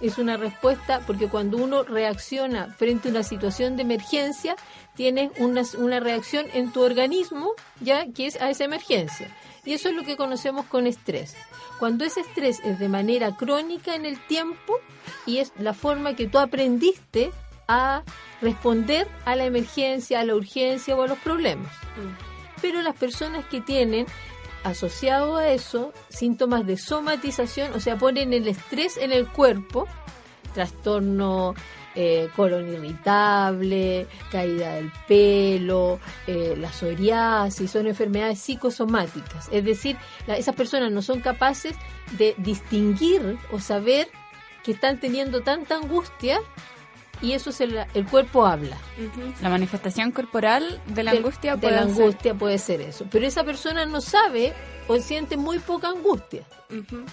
es una respuesta porque cuando uno reacciona frente a una situación de emergencia, tienes una, una reacción en tu organismo ya que es a esa emergencia. Y eso es lo que conocemos con estrés. Cuando ese estrés es de manera crónica en el tiempo y es la forma que tú aprendiste a responder a la emergencia, a la urgencia o a los problemas. Pero las personas que tienen asociado a eso síntomas de somatización, o sea, ponen el estrés en el cuerpo, trastorno eh, colon irritable, caída del pelo, eh, la psoriasis, son enfermedades psicosomáticas. Es decir, la- esas personas no son capaces de distinguir o saber que están teniendo tanta angustia y eso se la- el cuerpo habla. La manifestación corporal de la De- angustia de puede la ser- angustia puede ser eso. Pero esa persona no sabe o siente muy poca angustia.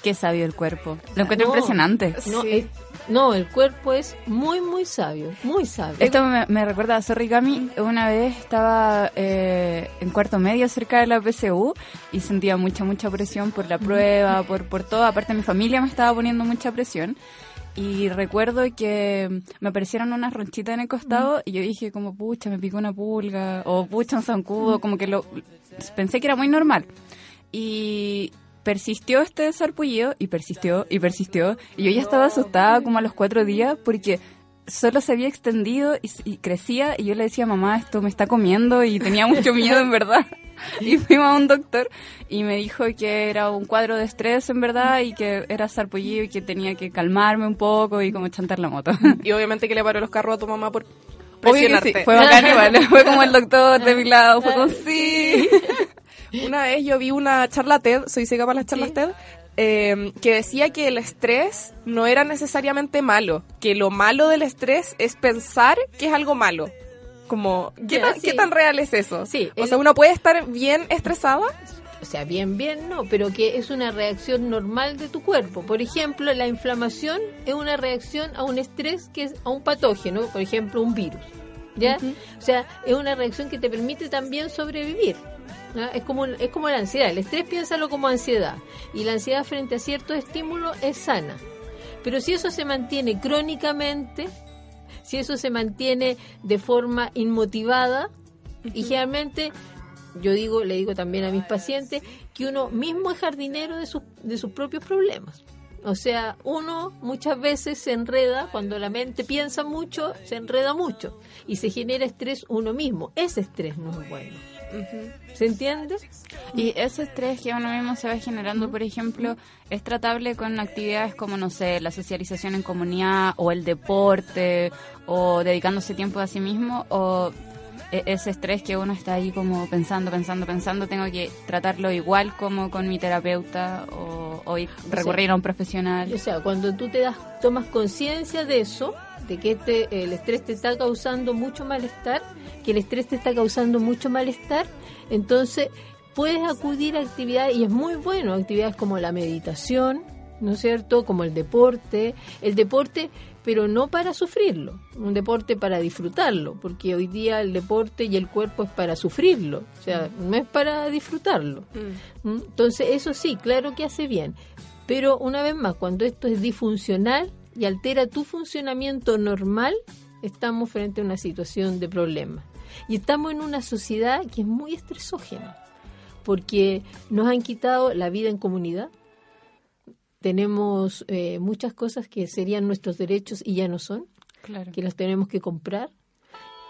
Qué sabio el cuerpo. Lo encuentro No, impresionante. No, es- no, el cuerpo es muy, muy sabio, muy sabio. Esto me, me recuerda a Sorry Gami. Una vez estaba eh, en cuarto medio cerca de la PSU y sentía mucha, mucha presión por la prueba, por, por todo. Aparte, mi familia me estaba poniendo mucha presión. Y recuerdo que me aparecieron unas ronchitas en el costado y yo dije como, pucha, me picó una pulga o pucha, un zancudo, como que lo pensé que era muy normal. Y persistió este desarpullido y persistió y persistió. Y yo ya estaba asustada como a los cuatro días porque solo se había extendido y, y crecía y yo le decía, mamá, esto me está comiendo y tenía mucho miedo en verdad. Y fuimos a un doctor y me dijo que era un cuadro de estrés en verdad y que era sarpullido y que tenía que calmarme un poco y como chantar la moto. Y obviamente que le paró los carros a tu mamá por presionarte. sí, fue bacán igual, fue como el doctor de mi lado, fue como sí. Una vez yo vi una charla TED, soy ciega para las charlas TED, eh, que decía que el estrés no era necesariamente malo, que lo malo del estrés es pensar que es algo malo. Como, ¿qué, tan, sí. qué tan real es eso? Sí, o el- sea, uno puede estar bien estresada. O sea, bien, bien, no, pero que es una reacción normal de tu cuerpo. Por ejemplo, la inflamación es una reacción a un estrés que es a un patógeno, por ejemplo, un virus. ¿Ya? O sea, es una reacción que te permite también sobrevivir. Es como es como la ansiedad. El estrés piénsalo como ansiedad. Y la ansiedad frente a ciertos estímulos es sana. Pero si eso se mantiene crónicamente, si eso se mantiene de forma inmotivada, y generalmente yo digo, le digo también a mis pacientes que uno mismo es jardinero de sus, de sus propios problemas. O sea, uno muchas veces se enreda, cuando la mente piensa mucho, se enreda mucho y se genera estrés uno mismo. Ese estrés no es bueno. ¿Se entiende? Y ese estrés que uno mismo se va generando, por ejemplo, es tratable con actividades como, no sé, la socialización en comunidad o el deporte o dedicándose tiempo a sí mismo o e- ese estrés que uno está ahí como pensando, pensando, pensando, tengo que tratarlo igual como con mi terapeuta o, o ir, sea, recurrir a un profesional. O sea, cuando tú te das, tomas conciencia de eso, de que este, el estrés te está causando mucho malestar, que el estrés te está causando mucho malestar, entonces puedes acudir a actividades, y es muy bueno, actividades como la meditación, ¿no es cierto? Como el deporte, el deporte, pero no para sufrirlo, un deporte para disfrutarlo, porque hoy día el deporte y el cuerpo es para sufrirlo, o sea, no es para disfrutarlo. ¿Mm? Entonces, eso sí, claro que hace bien. Pero una vez más, cuando esto es disfuncional y altera tu funcionamiento normal, estamos frente a una situación de problema. Y estamos en una sociedad que es muy estresógena, porque nos han quitado la vida en comunidad. Tenemos eh, muchas cosas que serían nuestros derechos y ya no son, Claro. que las tenemos que comprar,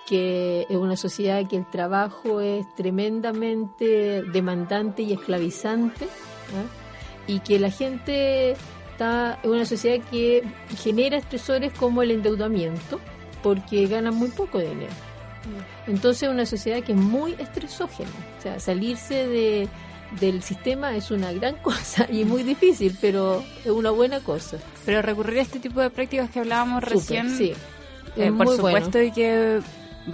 que es una sociedad que el trabajo es tremendamente demandante y esclavizante, ¿ah? y que la gente está en una sociedad que genera estresores como el endeudamiento, porque ganan muy poco dinero. Entonces es una sociedad que es muy estresógena, o sea, salirse de, del sistema es una gran cosa y muy difícil, pero es una buena cosa. Pero recurrir a este tipo de prácticas que hablábamos Súper, recién, sí. eh, por supuesto, y que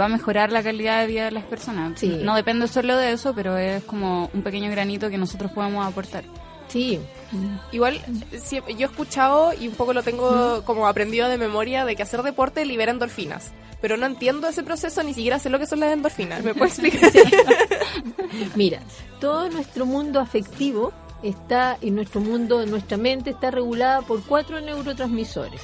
va a mejorar la calidad de vida de las personas. Sí. No depende solo de eso, pero es como un pequeño granito que nosotros podemos aportar. Sí. Igual, sí, yo he escuchado y un poco lo tengo como aprendido de memoria de que hacer deporte libera endorfinas. Pero no entiendo ese proceso, ni siquiera sé lo que son las endorfinas. ¿Me puedes explicar? Mira, todo nuestro mundo afectivo está, y nuestro mundo, nuestra mente está regulada por cuatro neurotransmisores.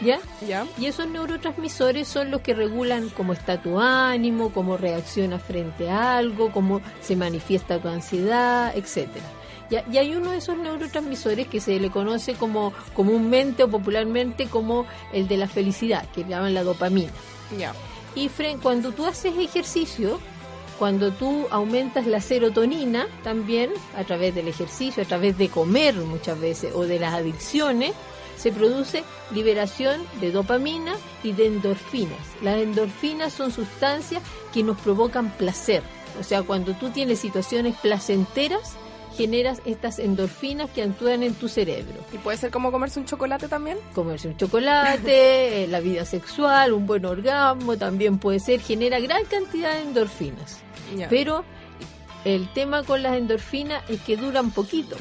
¿Ya? ¿Ya? Y esos neurotransmisores son los que regulan cómo está tu ánimo, cómo reaccionas frente a algo, cómo se manifiesta tu ansiedad, etcétera. Y, hay uno de esos neurotransmisores que se le conoce como comúnmente o popularmente como el de la felicidad, que llaman la dopamina. Ya. Y fre- cuando tú haces ejercicio, cuando tú aumentas la serotonina también a través del ejercicio, a través de comer muchas veces o de las adicciones, se produce liberación de dopamina y de endorfinas. Las endorfinas son sustancias que nos provocan placer. O sea, cuando tú tienes situaciones placenteras, generas estas endorfinas que actúan en tu cerebro. ¿Y puede ser como comerse un chocolate también? Comerse un chocolate, eh, la vida sexual, un buen orgasmo, también puede ser, genera gran cantidad de endorfinas. Pero el tema con las endorfinas es que duran poquito,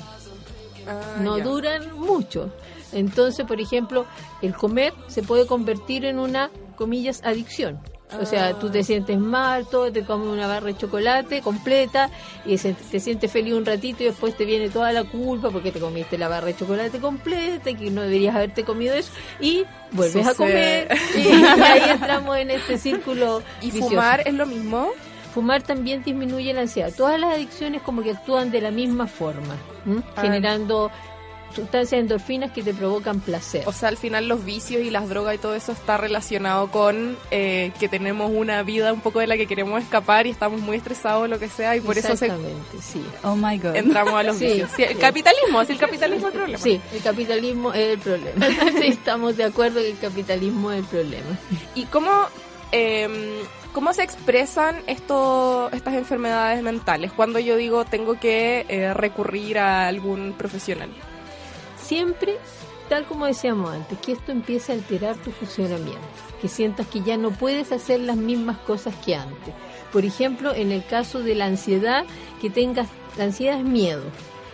Ah, no duran mucho. Entonces, por ejemplo, el comer se puede convertir en una, comillas, adicción. O sea, tú te sientes mal, todo, te comes una barra de chocolate completa y se- te sientes feliz un ratito y después te viene toda la culpa porque te comiste la barra de chocolate completa y que no deberías haberte comido eso y vuelves a comer y ahí entramos en este círculo ¿Y vicioso. fumar es lo mismo? Fumar también disminuye la ansiedad. Todas las adicciones como que actúan de la misma forma, ¿m? Ah. generando sustancias endorfinas que te provocan placer. O sea, al final los vicios y las drogas y todo eso está relacionado con eh, que tenemos una vida un poco de la que queremos escapar y estamos muy estresados o lo que sea y por eso se Exactamente, sí. Oh my god. entramos a los Sí, vicios. Sí, el sí. capitalismo, es el capitalismo el problema. Sí, el capitalismo es el problema. Sí, estamos de acuerdo que el capitalismo es el problema. ¿Y cómo, eh, cómo se expresan esto, estas enfermedades mentales? Cuando yo digo tengo que eh, recurrir a algún profesional. Siempre, tal como decíamos antes, que esto empiece a alterar tu funcionamiento, que sientas que ya no puedes hacer las mismas cosas que antes. Por ejemplo, en el caso de la ansiedad, que tengas, la ansiedad es miedo,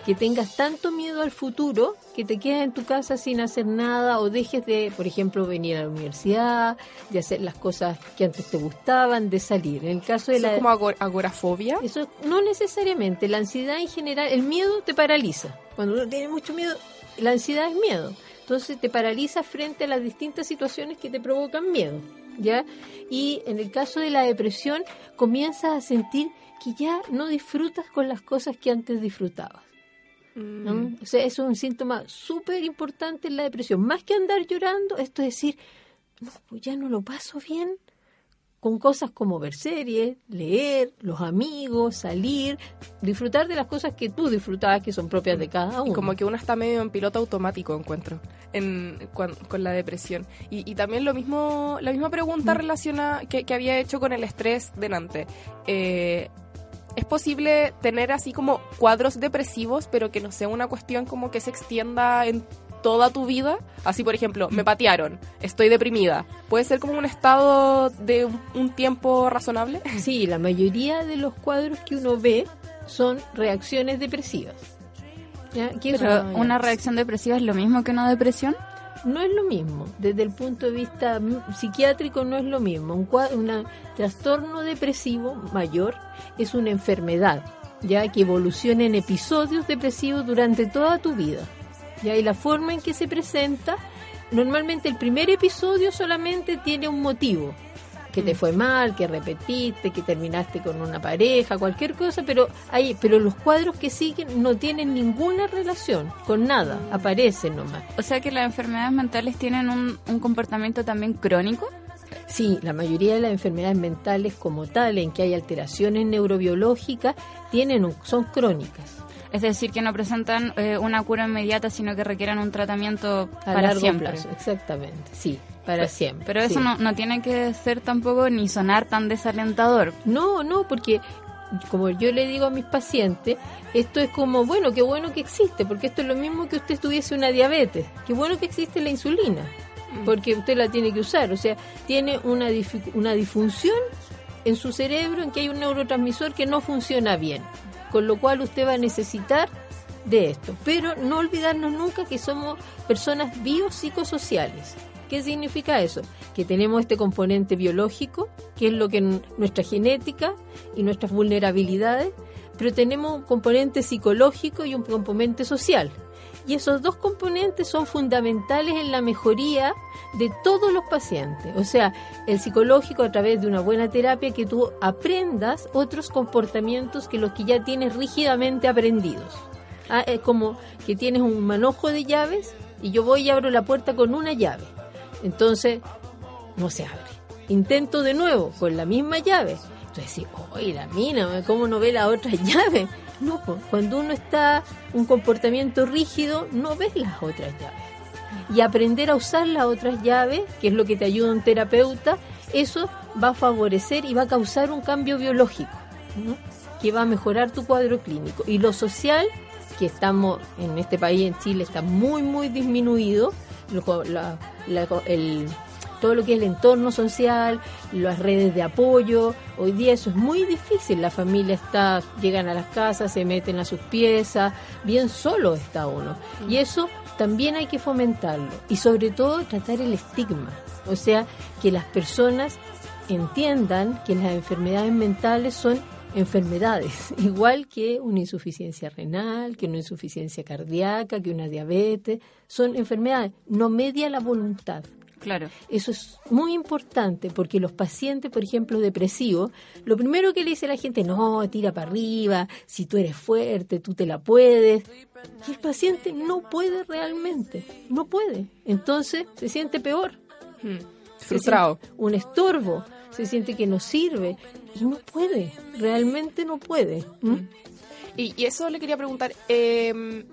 que tengas tanto miedo al futuro que te quedas en tu casa sin hacer nada o dejes de, por ejemplo, venir a la universidad, de hacer las cosas que antes te gustaban, de salir. En el caso de ¿Eso la es como agor- agorafobia? eso no necesariamente. La ansiedad en general, el miedo te paraliza. Cuando uno tiene mucho miedo, la ansiedad es miedo. Entonces te paraliza frente a las distintas situaciones que te provocan miedo. ¿Ya? Y en el caso de la depresión, comienzas a sentir que ya no disfrutas con las cosas que antes disfrutabas. ¿no? Mm. O sea, eso es un síntoma súper importante en la depresión. Más que andar llorando, esto es decir, no, pues ya no lo paso bien con cosas como ver series, leer, los amigos, salir, disfrutar de las cosas que tú disfrutabas que son propias de cada uno. Y como que uno está medio en piloto automático, encuentro, en, cuan- con la depresión. Y, y también lo mismo, la misma pregunta relacionada que, que había hecho con el estrés delante. Eh, ¿Es posible tener así como cuadros depresivos, pero que no sea una cuestión como que se extienda en toda tu vida? Así, por ejemplo, me patearon, estoy deprimida. ¿Puede ser como un estado de un, tiempo razonable? Sí, la mayoría de los cuadros que uno ve son reacciones depresivas. ¿Ya? ¿Qué es Pero una- una reacción depresiva es lo mismo que una depresión. No es lo mismo, desde el punto de vista psiquiátrico no es lo mismo. Un cua- una- trastorno depresivo mayor es una enfermedad, ya que evoluciona en episodios depresivos durante toda tu vida. Ya y la forma en que se presenta, normalmente el primer episodio solamente tiene un motivo, que te fue mal, que repetiste, que terminaste con una pareja, cualquier cosa, pero hay, pero los cuadros que siguen no tienen ninguna relación con nada, aparecen nomás. O sea que las enfermedades mentales tienen un, un comportamiento también crónico. Sí, la mayoría de las enfermedades mentales como tal, en que hay alteraciones neurobiológicas, tienen un- son crónicas. Es decir, que no presentan eh, una cura inmediata, sino que requieren un tratamiento A para largo siempre. plazo, exactamente, sí, para siempre. Pero eso sí. no, no tiene que ser tampoco ni sonar tan desalentador. No, no, porque como yo le digo a mis pacientes, esto es como, bueno, qué bueno que existe, porque esto es lo mismo que usted tuviese una diabetes. Qué bueno que existe la insulina, porque usted la tiene que usar. O sea, tiene una, una disfunción en su cerebro en que hay un neurotransmisor que no funciona bien, con lo cual usted va a necesitar de esto. Pero no olvidarnos nunca que somos personas biopsicosociales. ¿Qué significa eso? Que tenemos este componente biológico, que es lo que nuestra genética y nuestras vulnerabilidades, pero tenemos un componente psicológico y un componente social. Y esos dos componentes son fundamentales en la mejoría de todos los pacientes. O sea, el psicológico a través de una buena terapia que tú aprendas otros comportamientos que los que ya tienes rígidamente aprendidos. Ah, es como que tienes un manojo de llaves y yo voy y abro la puerta con una llave. Entonces, no se abre. Intento de nuevo con la misma llave. Entonces, oye, la mina, ¿cómo no ve la otra llave? No, pues, cuando uno está un comportamiento rígido, no ves las otras llaves. Y aprender a usar las otras llaves, que es lo que te ayuda un terapeuta, eso va a favorecer y va a causar un cambio biológico, ¿no? que va a mejorar tu cuadro clínico. Y lo social, que estamos en este país, en Chile, está muy, muy disminuido. La- la- el- todo lo que es el entorno social, las redes de apoyo. Hoy día eso es muy difícil. La familia está, llegan a las casas, se meten a sus piezas, bien solo está uno. Y eso también hay que fomentarlo. Y sobre todo tratar el estigma. O sea, que las personas entiendan que las enfermedades mentales son enfermedades, igual que una insuficiencia renal, que una insuficiencia cardíaca, que una diabetes, son enfermedades, no media la voluntad. Claro. Eso es muy importante porque los pacientes, por ejemplo, depresivos, lo primero que le dice la gente, no, tira para arriba, si tú eres fuerte, tú te la puedes. Y el paciente no puede realmente, no puede. Entonces se siente peor. Se Frustrado. un estorbo, se siente que no sirve y no puede, realmente no puede. ¿Mm? Y, y eso le quería preguntar, eh,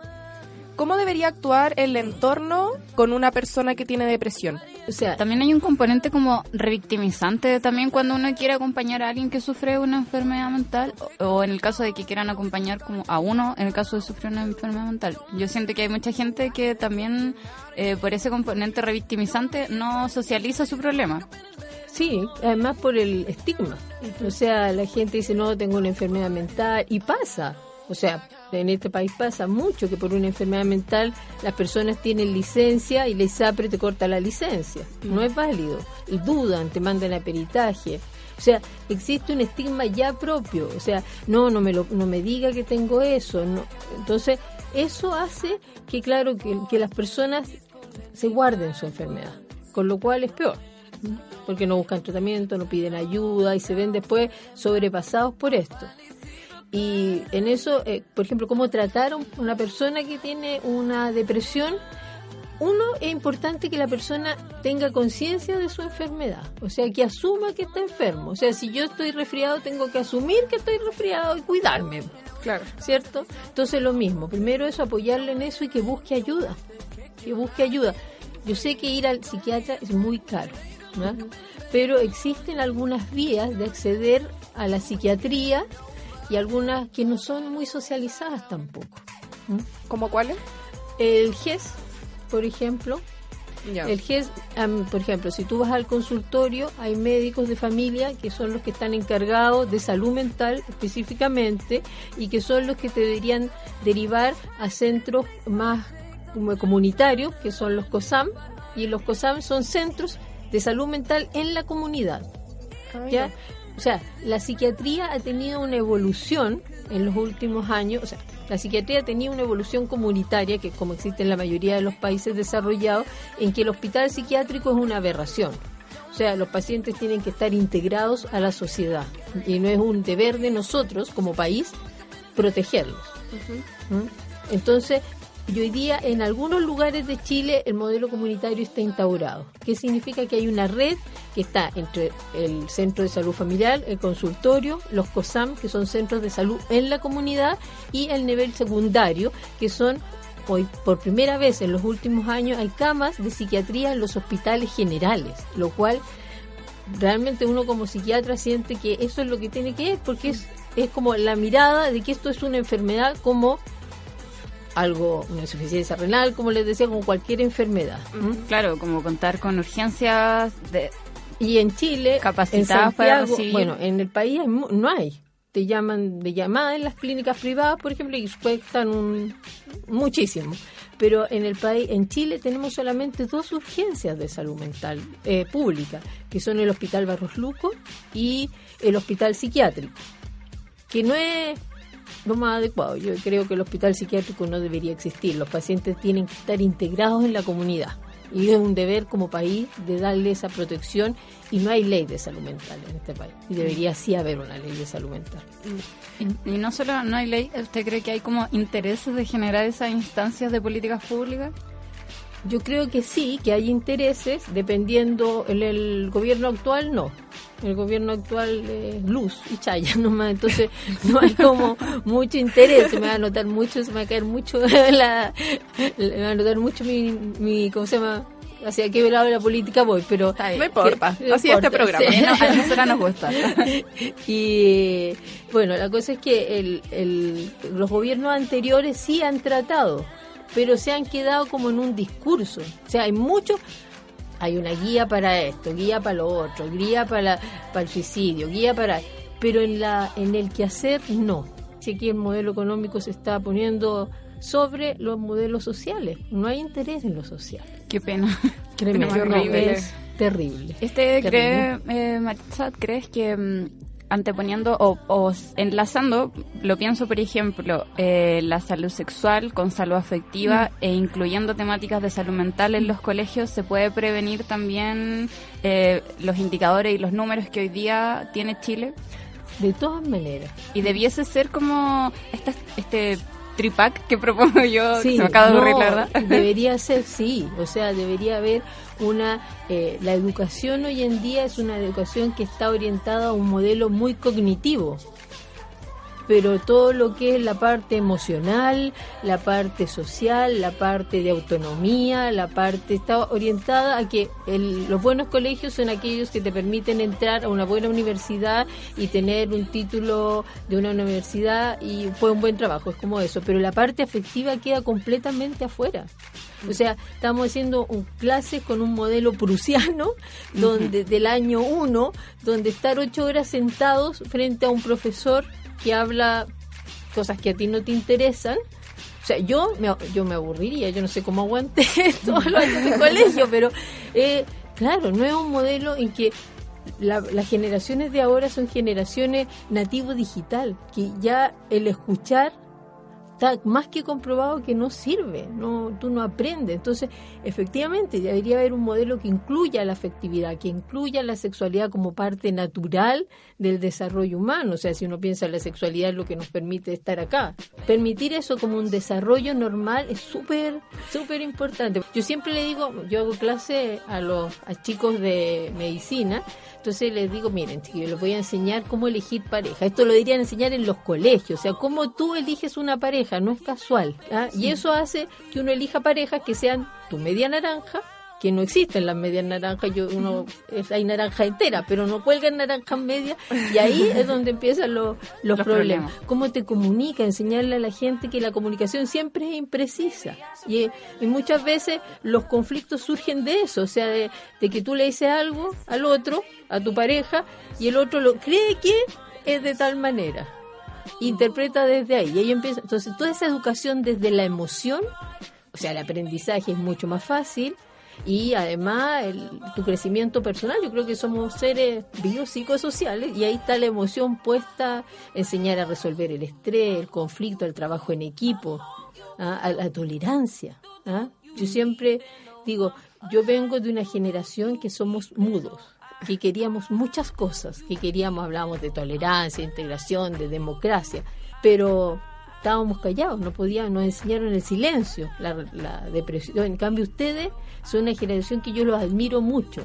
¿cómo debería actuar el entorno con una persona que tiene depresión? O sea, También hay un componente como revictimizante también cuando uno quiere acompañar a alguien que sufre una enfermedad mental o, o en el caso de que quieran acompañar como a uno en el caso de sufrir una enfermedad mental. Yo siento que hay mucha gente que también eh, por ese componente revictimizante no socializa su problema. Sí, además por el estigma. O sea, la gente dice, no, tengo una enfermedad mental y pasa. O sea, en este país pasa mucho que por una enfermedad mental las personas tienen licencia y la ISAPRE te corta la licencia. No es válido. Y dudan, te mandan a peritaje. O sea, existe un estigma ya propio. O sea, no, no me, lo, no me diga que tengo eso. No. Entonces, eso hace que, claro, que, que las personas se guarden su enfermedad. Con lo cual es peor porque no buscan tratamiento, no piden ayuda y se ven después sobrepasados por esto. Y en eso, eh, por ejemplo, cómo tratar a una persona que tiene una depresión, uno es importante que la persona tenga conciencia de su enfermedad, o sea, que asuma que está enfermo. O sea, si yo estoy resfriado, tengo que asumir que estoy resfriado y cuidarme. Claro. ¿Cierto? Entonces lo mismo, primero es apoyarle en eso y que busque ayuda, que busque ayuda. Yo sé que ir al psiquiatra es muy caro, ¿no? pero existen algunas vías de acceder a la psiquiatría y algunas que no son muy socializadas tampoco. ¿Mm? ¿Cómo cuáles? El GES, por ejemplo. El GES, am, por ejemplo, si tú vas al consultorio, hay médicos de familia que son los que están encargados de salud mental específicamente y que son los que te deberían derivar a centros más como comunitarios, que son los COSAM, y los COSAM son centros de salud mental en la comunidad. ¿ya? O sea, la psiquiatría ha tenido una evolución en los últimos años, o sea, la psiquiatría ha tenido una evolución comunitaria que como existe en la mayoría de los países desarrollados, en que el hospital psiquiátrico es una aberración. O sea, los pacientes tienen que estar integrados a la sociedad y no es un deber de nosotros como país protegerlos. ¿Mm? Entonces, y hoy día en algunos lugares de Chile el modelo comunitario está instaurado. ¿Qué significa? Que hay una red que está entre el Centro de Salud Familiar, el consultorio, los COSAM, que son centros de salud en la comunidad, y el nivel secundario, que son hoy por primera vez en los últimos años hay camas de psiquiatría en los hospitales generales, lo cual realmente uno como psiquiatra siente que eso es lo que tiene que es, porque es, es como la mirada de que esto es una enfermedad como algo, una insuficiencia renal, como les decía, como cualquier enfermedad. Claro, como contar con urgencias de Y en Chile, Capacitadas para recibir. bueno, en el país no hay. Te llaman de llamada en las clínicas privadas, por ejemplo, y cuestan un, muchísimo. Pero en el país, en Chile, tenemos solamente dos urgencias de salud mental eh, pública, que son el Hospital Barros Luco y el Hospital Psiquiátrico. Que no es lo más adecuado. Yo creo que el hospital psiquiátrico no debería existir. Los pacientes tienen que estar integrados en la comunidad. Y es un deber como país de darle esa protección y no hay ley de salud mental en este país. Y debería sí haber una ley de salud mental. Y, y no solo no hay ley, ¿usted cree que hay como intereses de generar esas instancias de políticas públicas? Yo creo que sí, que hay intereses, dependiendo, el, el gobierno actual no. El gobierno actual es luz y chaya nomás, entonces no hay como mucho interés, se me va a notar mucho, se me va a caer mucho la, me va a notar mucho mi, mi ¿cómo se llama? hacia qué lado de la política voy, pero... No importa, que- así es este programa. sí. No, a nosotras nos gusta. y bueno, la cosa es que el, el- los gobiernos anteriores sí han tratado, pero se han quedado como en un discurso. O sea, hay mucho, hay una guía para esto, guía para lo otro, guía para, para el suicidio, guía para... Pero en, la, en el quehacer no. Así que el modelo económico se está poniendo sobre los modelos sociales. No hay interés en lo social. Qué pena. Tremendo, Qué no, es terrible. Este Terrible. cree, eh, ¿crees que mm, anteponiendo o, o enlazando, lo pienso por ejemplo, eh, la salud sexual con salud afectiva e incluyendo temáticas de salud mental en los colegios, se puede prevenir también eh, los indicadores y los números que hoy día tiene Chile? De todas maneras. Y debiese ser como esta, este tripac que propongo yo, que Sí, se me acaba de no, la verdad. Debería ser, sí. O sea, debería haber una... eh, la educación hoy en día es una educación que está orientada a un modelo muy cognitivo. Pero todo lo que es la parte emocional, la parte social, la parte de autonomía, la parte está orientada a que el- los buenos colegios son aquellos que te permiten entrar a una buena universidad y tener un título de una universidad y fue un buen trabajo, es como eso. Pero la parte afectiva queda completamente afuera. O sea, estamos haciendo un clases con un modelo prusiano, donde del año 1, donde estar ocho horas sentados frente a un profesor que habla cosas que a ti no te interesan. O sea, yo me, yo me aburriría, yo no sé cómo aguanté todos los años de colegio, pero eh, claro, no es un modelo en que la- las generaciones de ahora son generaciones nativo digital, que ya el escuchar está más que comprobado que no sirve, no, tú no aprendes. Entonces, efectivamente, debería haber un modelo que incluya la afectividad, que incluya la sexualidad como parte natural del desarrollo humano. O sea, si uno piensa en la sexualidad es lo que nos permite estar acá. Permitir eso como un desarrollo normal es súper, súper importante. Yo siempre le digo, yo hago clase a los a chicos de medicina, entonces les digo, miren, chiquillos, les voy a enseñar cómo elegir pareja. Esto lo deberían enseñar en los colegios, o sea, cómo tú eliges una pareja, no es casual. ¿ah? Y eso hace que uno elija parejas que sean tu media naranja, que no existen las medias naranjas, yo uno hay naranja entera, pero no cuelgan naranjas medias y ahí es donde empiezan los, los, Los problemas. problemas. Cómo te comunica, enseñarle a la gente que la comunicación siempre es imprecisa y, y muchas veces los conflictos surgen de eso, o sea, de, de que tú le dices algo al otro, a tu pareja, y el otro lo cree que es de tal manera interpreta desde ahí y ahí empieza entonces toda esa educación desde la emoción o sea el aprendizaje es mucho más fácil y además el- tu crecimiento personal yo creo que somos seres biopsicosociales y ahí está la emoción puesta enseñar a resolver el estrés el conflicto el trabajo en equipo ¿ah? la tolerancia ¿ah? yo siempre digo yo vengo de una generación que somos mudos que queríamos muchas cosas, que queríamos, hablábamos de tolerancia, integración, de democracia, pero estábamos callados, no podíamos, nos enseñaron el silencio, la, la depresión. En cambio, ustedes son una generación que yo los admiro mucho,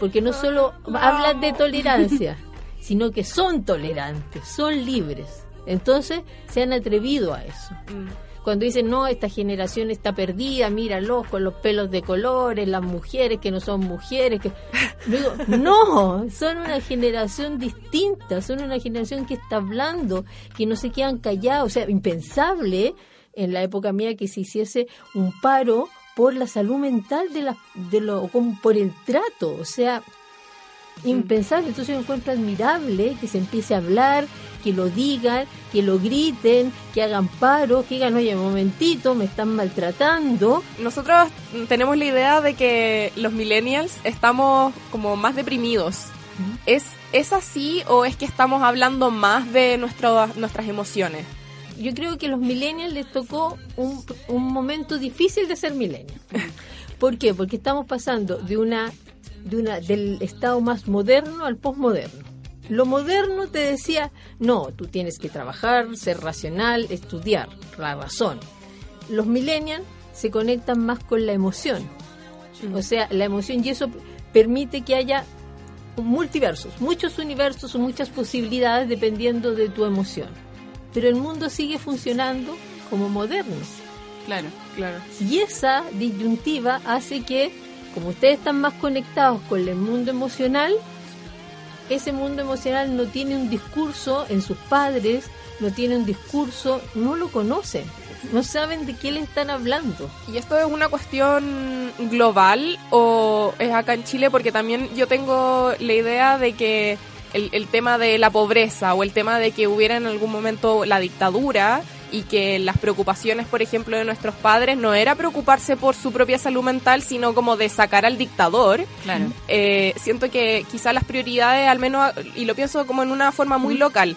porque no solo hablan de tolerancia, sino que son tolerantes, son libres. Entonces, se han atrevido a eso cuando dicen, no, esta generación está perdida, míralos con los pelos de colores, las mujeres que no son mujeres, que... Digo, no, son una generación distinta, son una generación que está hablando, que no se quedan callados, o sea, impensable en la época mía que se hiciese un paro por la salud mental de la, de lo, como por el trato, o sea, impensable. Entonces yo encuentro admirable que se empiece a hablar, que lo digan, que lo griten, que hagan paro, que digan, oye, un momentito, me están maltratando. Nosotros tenemos la idea de que los millennials estamos como más deprimidos. ¿Es, ¿Es así o es que estamos hablando más de nuestro, nuestras emociones? yo creo que a los millennials les tocó un, un momento difícil de ser millennials. ¿Por qué? Porque estamos pasando de una, de una, del estado más moderno al postmoderno. Lo moderno te decía, no, tú tienes que trabajar, ser racional, estudiar, la razón. Los millennials se conectan más con la emoción. O sea, la emoción y eso permite que haya multiversos, muchos universos o muchas posibilidades dependiendo de tu emoción. Pero el mundo sigue funcionando como moderno. Claro, claro. Y esa disyuntiva hace que, como ustedes están más conectados con el mundo emocional, ese mundo emocional no tiene un discurso en sus padres, no tiene un discurso, no lo conocen, no saben de qué le están hablando. ¿Y esto es una cuestión global o es acá en Chile? Porque también yo tengo la idea de que el, el tema de la pobreza o el tema de que hubiera en algún momento la dictadura y que las preocupaciones, por ejemplo, de nuestros padres no era preocuparse por su propia salud mental, sino como de sacar al dictador. Claro. Eh, siento que quizá las prioridades, al menos, y lo pienso como en una forma muy local,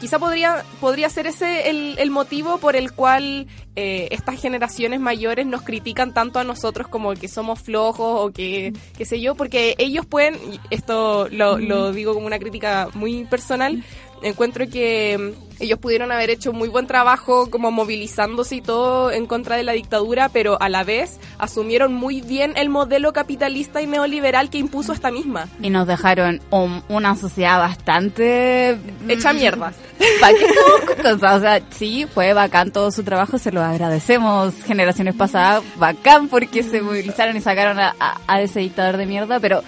quizá podría, podría ser ese el, el motivo por el cual eh, estas generaciones mayores nos critican tanto a nosotros como que somos flojos o que, qué sé yo, porque ellos pueden, esto lo, lo digo como una crítica muy personal, encuentro que mm, ellos pudieron haber hecho muy buen trabajo como movilizándose y todo en contra de la dictadura, pero a la vez asumieron muy bien el modelo capitalista y neoliberal que impuso esta misma. Y nos dejaron un- una sociedad bastante... Hecha mierda. ¿Para qué estamos? O sea, sí, fue bacán todo su trabajo, se lo agradecemos. Generaciones pasadas, bacán porque se movilizaron y sacaron a, a- a ese dictador de mierda, pero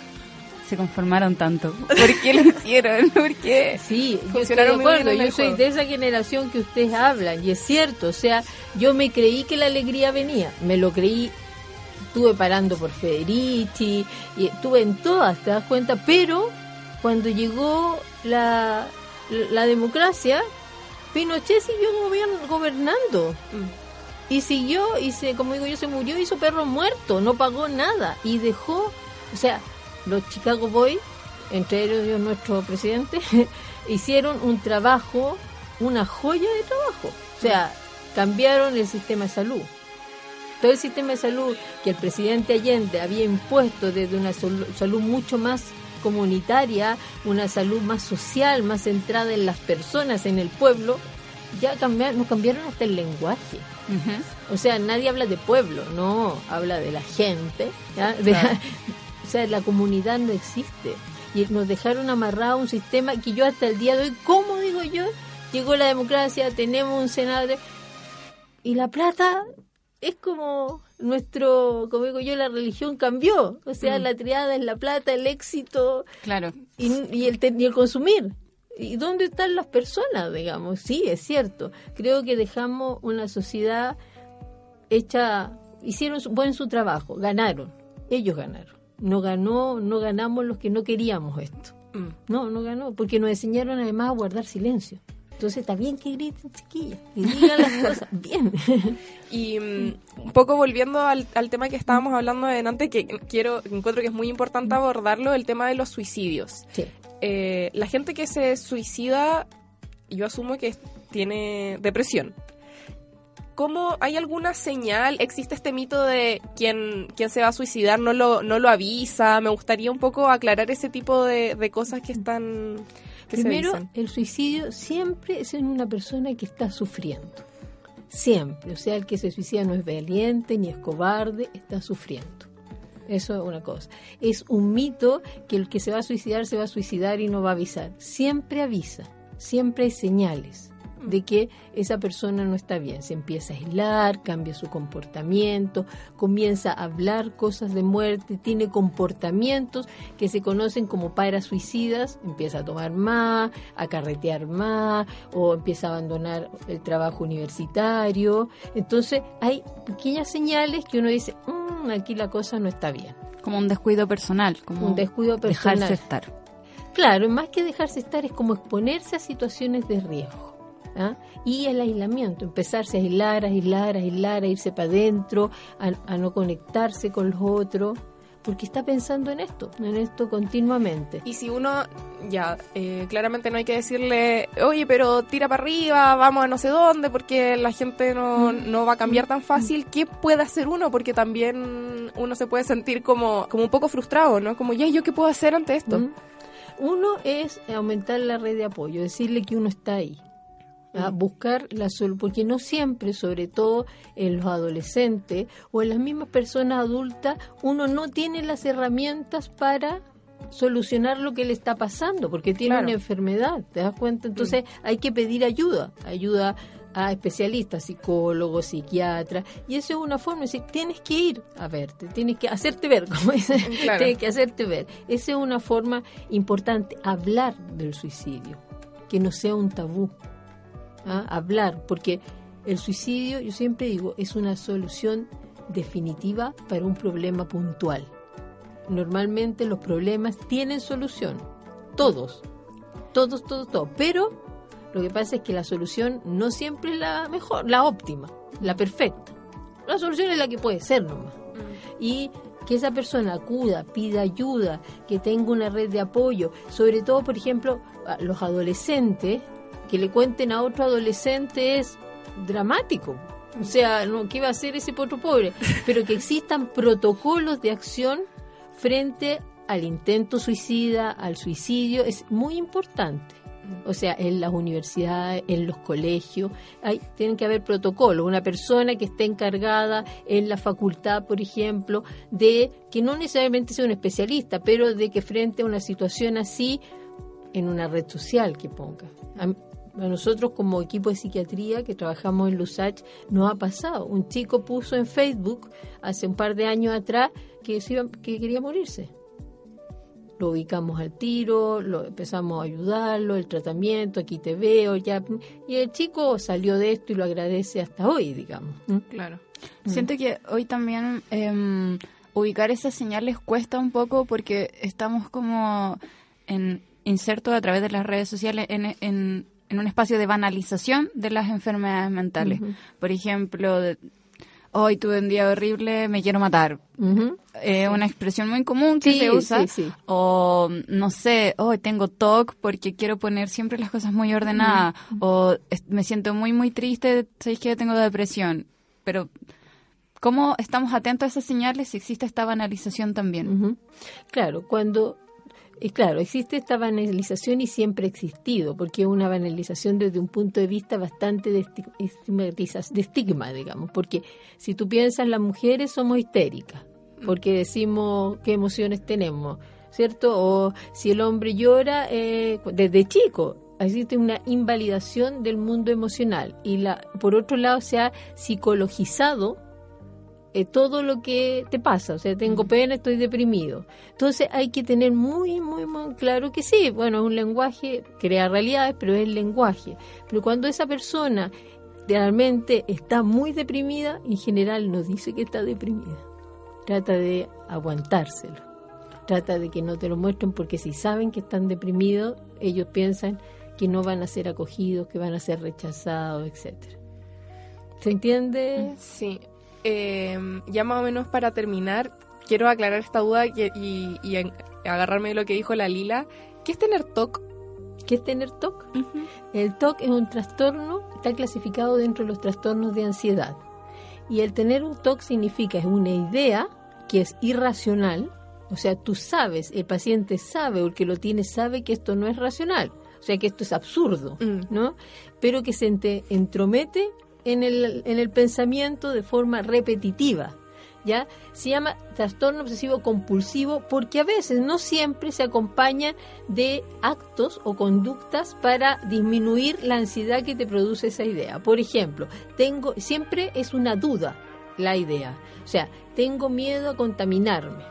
se conformaron tanto. ¿Por qué lo hicieron? ¿Por qué? Sí, yo estoy de acuerdo. Yo soy de esa generación que ustedes hablan y es cierto. O sea, yo me creí que la alegría venía. Me lo creí. Estuve parando por Federici y estuve en todas, ¿te das cuenta? Pero cuando llegó la, la democracia, Pinochet siguió gobernando. Y siguió, y se, como digo yo, se murió, hizo perro muerto, no pagó nada. Y dejó, o sea, los Chicago Boys, entre ellos nuestro presidente, hicieron un trabajo, una joya de trabajo. O sea, cambiaron el sistema de salud. Todo el sistema de salud que el presidente Allende había impuesto desde una salud mucho más comunitaria, una salud más social, más centrada en las personas, en el pueblo, ya cambiaron, nos cambiaron hasta el lenguaje. O sea, nadie habla de pueblo, no, habla de la gente. ¿ya? De la- o sea, la comunidad no existe. Y nos dejaron amarrado a un sistema que yo hasta el día de hoy, ¿cómo digo yo? Llegó la democracia, tenemos un senado y la plata es como nuestro, como digo yo, la religión cambió. O sea, Mm. la triada es la plata, el éxito Claro. y, y el, y el consumir. ¿Y dónde están las personas, digamos? Sí, es cierto. Creo que dejamos una sociedad hecha, hicieron buen su trabajo, ganaron, ellos ganaron. No ganó, no ganamos los que no queríamos esto. Mm. No, no ganó, porque nos enseñaron además a guardar silencio. Entonces está bien que griten, chiquillas, y digan las cosas bien. Y mm, un poco volviendo al, al tema que estábamos hablando antes, que quiero, encuentro que es muy importante abordarlo, el tema de los suicidios. Sí. Eh, la gente que se suicida, yo asumo que tiene depresión. ¿Cómo hay alguna señal? ¿Existe este mito de quien, quien se va a suicidar no lo, no lo avisa? Me gustaría un poco aclarar ese tipo de, de cosas que están... Que Primero, el suicidio siempre es en una persona que está sufriendo. Siempre. O sea, el que se suicida no es valiente ni es cobarde, está sufriendo. Eso es una cosa. Es un mito que el que se va a suicidar se va a suicidar y no va a avisar. Siempre avisa. Siempre hay señales de que esa persona no está bien. Se empieza a aislar, cambia su comportamiento, comienza a hablar cosas de muerte, tiene comportamientos que se conocen como parasuicidas, empieza a tomar más, a carretear más o empieza a abandonar el trabajo universitario. Entonces hay pequeñas señales que uno dice, "Mm, aquí la cosa no está bien. Como un descuido personal, como Un descuido personal. dejarse estar. Claro, más que dejarse estar es como exponerse a situaciones de riesgo. ¿Ah? Y el aislamiento, empezarse a aislar, a aislar, a aislar, a irse para adentro, a, a no conectarse con los otros, porque está pensando en esto, en esto continuamente. Y si uno, ya, eh, claramente no hay que decirle, oye, pero tira para arriba, vamos a no sé dónde, porque la gente no, Mm. no va a cambiar tan fácil. ¿Qué puede hacer uno? Porque también uno se puede sentir como, como un poco frustrado, ¿no? Como, ya, ¿yo qué puedo hacer ante esto? Mm. Uno es aumentar la red de apoyo, decirle que uno está ahí. ¿Ah? Buscar la solución, porque no siempre, sobre todo en los adolescentes o en las mismas personas adultas, uno no tiene las herramientas para solucionar lo que le está pasando, porque tiene Claro. una enfermedad, ¿te das cuenta? Entonces hay que pedir ayuda, ayuda a especialistas, psicólogos, psiquiatras, y eso es una forma, es decir, tienes que ir a verte, tienes que hacerte ver, como dicen, Claro. tienes que hacerte ver. Esa es una forma importante, hablar del suicidio, que no sea un tabú, ¿ah? hablar, porque el suicidio, yo siempre digo, es una solución definitiva para un problema puntual. Normalmente los problemas tienen solución, todos, todos, todos, todos, pero lo que pasa es que la solución no siempre es la mejor, la óptima, la perfecta. La solución es la que puede ser nomás. Y que esa persona acuda, pida ayuda, que tenga una red de apoyo, sobre todo, por ejemplo, los adolescentes, que le cuenten a otro adolescente es dramático. O sea, no, ¿qué va a hacer ese otro pobre? Pero que existan protocolos de acción frente al intento suicida, al suicidio, es muy importante. O sea, en las universidades, en los colegios, hay, tienen que haber protocolos. Una persona que esté encargada en la facultad, por ejemplo, de que no necesariamente sea un especialista, pero de que frente a una situación así, en una red social que ponga. A, nosotros como equipo de psiquiatría que trabajamos en LUSACH nos ha pasado. Un chico puso en Facebook hace un par de años atrás que, se iba- que quería morirse lo ubicamos al tiro, lo empezamos a ayudarlo, el tratamiento, aquí te veo, ya. Y el chico salió de esto y lo agradece hasta hoy, digamos. ¿Mm? Claro. Siento que hoy también em, ubicar esas señales cuesta un poco porque estamos como en, insertos a través de las redes sociales en, en, en un espacio de banalización de las enfermedades mentales. Ujú. Por ejemplo, hoy tuve un día horrible, me quiero matar. Ujú. Eh, una expresión muy común que Sí, se usa. sí, sí. O, no sé, hoy tengo TOC porque quiero poner siempre las cosas muy ordenadas. O es- me siento muy, muy triste, sabéis que tengo depresión. Pero, ¿cómo estamos atentos a esas señales si existe esta banalización también? Claro, cuando... Y claro, existe esta banalización y siempre ha existido, porque es una banalización desde un punto de vista bastante de, de estigma, digamos, porque si tú piensas, las mujeres somos histéricas, porque decimos qué emociones tenemos, ¿cierto? O si el hombre llora eh, desde chico, existe una invalidación del mundo emocional y la por otro lado se ha psicologizado eh, todo lo que te pasa, o sea, tengo pena, estoy deprimido. Entonces hay que tener muy, muy, muy claro que sí, bueno, es un lenguaje, crea realidades, pero es el lenguaje. Pero cuando esa persona realmente está muy deprimida, en general no dice que está deprimida. Trata de aguantárselo. Trata de que no te lo muestren porque si saben que están deprimidos, ellos piensan que no van a ser acogidos, que van a ser rechazados, etcétera. ¿Se entiende? Sí. Eh, ya más o menos para terminar, quiero aclarar esta duda y, y agarrarme de lo que dijo la Lila. ¿Qué es tener TOC? ¿Qué es tener TOC? El TOC es un trastorno, está clasificado dentro de los trastornos de ansiedad. Y el tener un TOC significa, es una idea que es irracional, o sea, tú sabes, el paciente sabe, o el que lo tiene sabe que esto no es racional, o sea, que esto es absurdo, ¿no? Pero que se entromete en el, en el pensamiento de forma repetitiva. ¿Ya? Se llama trastorno obsesivo compulsivo porque a veces, no siempre, se acompaña de actos o conductas para disminuir la ansiedad que te produce esa idea. Por ejemplo, tengo, siempre es una duda la idea. O sea, tengo miedo a contaminarme.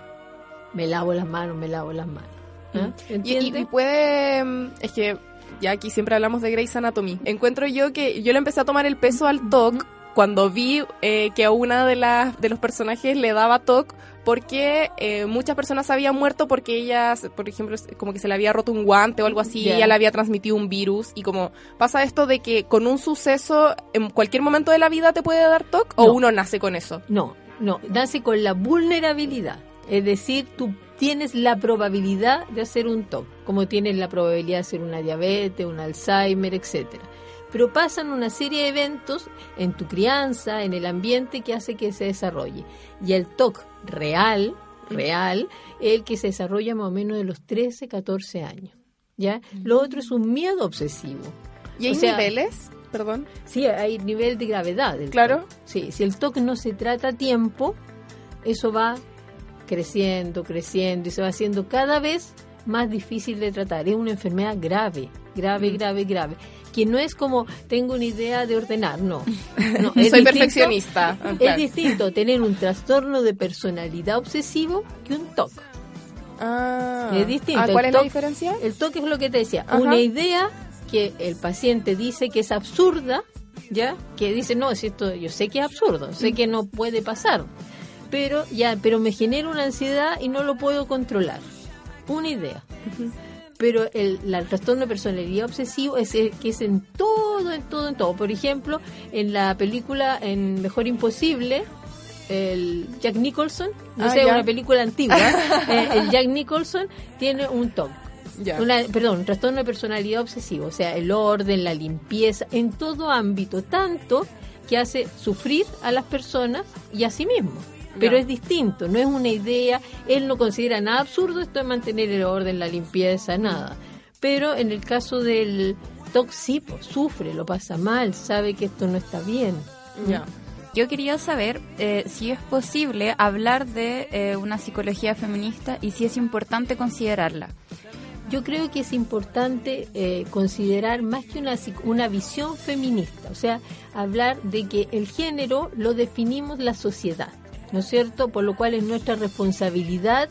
Me lavo las manos, me lavo las manos. ¿Ah? Y, ¿Entiendes? y- y puede. mm, Es que ya aquí siempre hablamos de Grey's Anatomy. Encuentro yo que yo le empecé a tomar el peso al TOC cuando vi eh, que a una de, las de los personajes le daba TOC porque eh, muchas personas habían muerto porque ellas, por ejemplo, como que se le había roto un guante o algo así, y ella le había transmitido un virus. Y como pasa esto de que con un suceso en cualquier momento de la vida te puede dar TOC o No. uno nace con eso. No, no, nace con la vulnerabilidad. Es decir, tú tienes la probabilidad de hacer un TOC, como tienes la probabilidad de hacer una diabetes, un Alzheimer, etcétera. Pero pasan una serie de eventos en tu crianza, en el ambiente que hace que se desarrolle. Y el TOC real, real, es el que se desarrolla más o menos de los 13, 14 años. ¿Ya? Lo otro es un miedo obsesivo. ¿Y hay O sea, niveles? Perdón. Sí, hay nivel de gravedad. del Claro. TOC. Sí, si el TOC no se trata a tiempo, eso va creciendo, creciendo y se va haciendo cada vez más difícil de tratar. Es una enfermedad grave, grave, grave, grave. Que no es como tengo una idea de ordenar, no. No, Soy distinto- perfeccionista. Ah, Es claro. distinto tener un trastorno de personalidad obsesivo que un TOC. Ah. Es distinto. Ah, El ¿Cuál es la TOC diferencia? El toque es lo que te decía, Ajá. una idea que el paciente dice que es absurda, ¿ya? Que dice, no, es esto, yo sé que es absurdo, sé que no puede pasar, pero ya, pero me genera una ansiedad y no lo puedo controlar. Una idea. Pero el, la- el trastorno de personalidad obsesivo es el que es en todo, en todo, en todo. Por ejemplo, en la película en Mejor Imposible, el Jack Nicholson, no Ah, sé, ya. una película antigua, eh, el Jack Nicholson tiene un TOC. Una- perdón, un trastorno de personalidad obsesivo, o sea, el orden, la limpieza, en todo ámbito, tanto que hace sufrir a las personas y a sí mismo. Pero es distinto, no es una idea, él no considera nada absurdo esto de mantener el orden, la limpieza, nada. Pero en el caso del sí, pues, sufre, lo pasa mal, sabe que esto no está bien. Ya. Yo quería saber eh, si es posible hablar de eh, una psicología feminista y si es importante considerarla. Yo creo que es importante eh, considerar más que una, una visión feminista, o sea, hablar de que el género lo definimos la sociedad, ¿no es cierto? Por lo cual es nuestra responsabilidad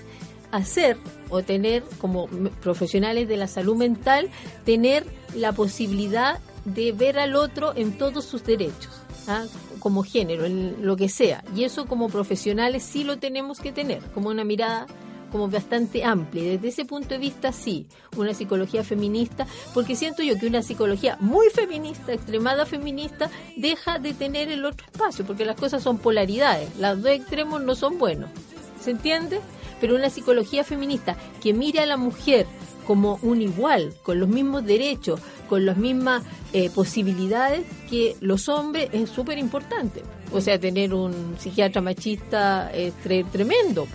hacer o tener como profesionales de la salud mental, tener la posibilidad de ver al otro en todos sus derechos, ¿ah? como género, en lo que sea. Y eso como profesionales sí lo tenemos que tener, como una mirada como bastante amplia. Y Desde ese punto de vista, sí, una psicología feminista, porque siento yo que una psicología muy feminista, extremada feminista, deja de tener el otro espacio, porque las cosas son polaridades, los dos extremos no son buenos. ¿Se entiende? Pero una psicología feminista que mire a la mujer como un igual, con los mismos derechos, con las mismas eh, posibilidades que los hombres es súper importante. O sea, tener un psiquiatra machista es tre- tremendo.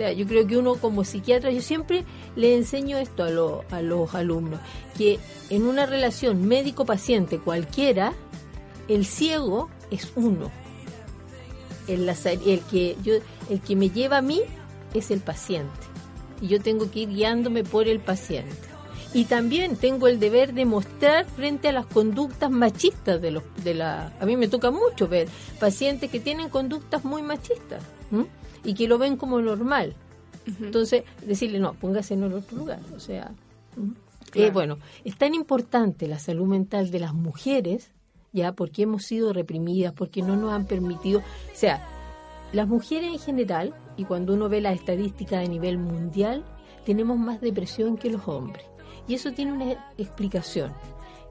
Sea, yo creo que uno como psiquiatra, yo siempre le enseño esto a, lo- a los alumnos, que en una relación médico-paciente cualquiera, el ciego es uno. El, que el que me lleva a mí es el paciente. Y yo tengo que ir guiándome por el paciente. Y también tengo el deber de mostrar frente a las conductas machistas de los de la a mí me toca mucho ver pacientes que tienen conductas muy machistas ¿m? Y que lo ven como normal. Entonces, decirle, no, póngase en otro lugar. O sea. Eh, bueno, es tan importante la salud mental de las mujeres, ya, porque hemos sido reprimidas, porque no nos han permitido. O sea, las mujeres en general, y cuando uno ve la estadística a nivel mundial, tenemos más depresión que los hombres. Y eso tiene una explicación,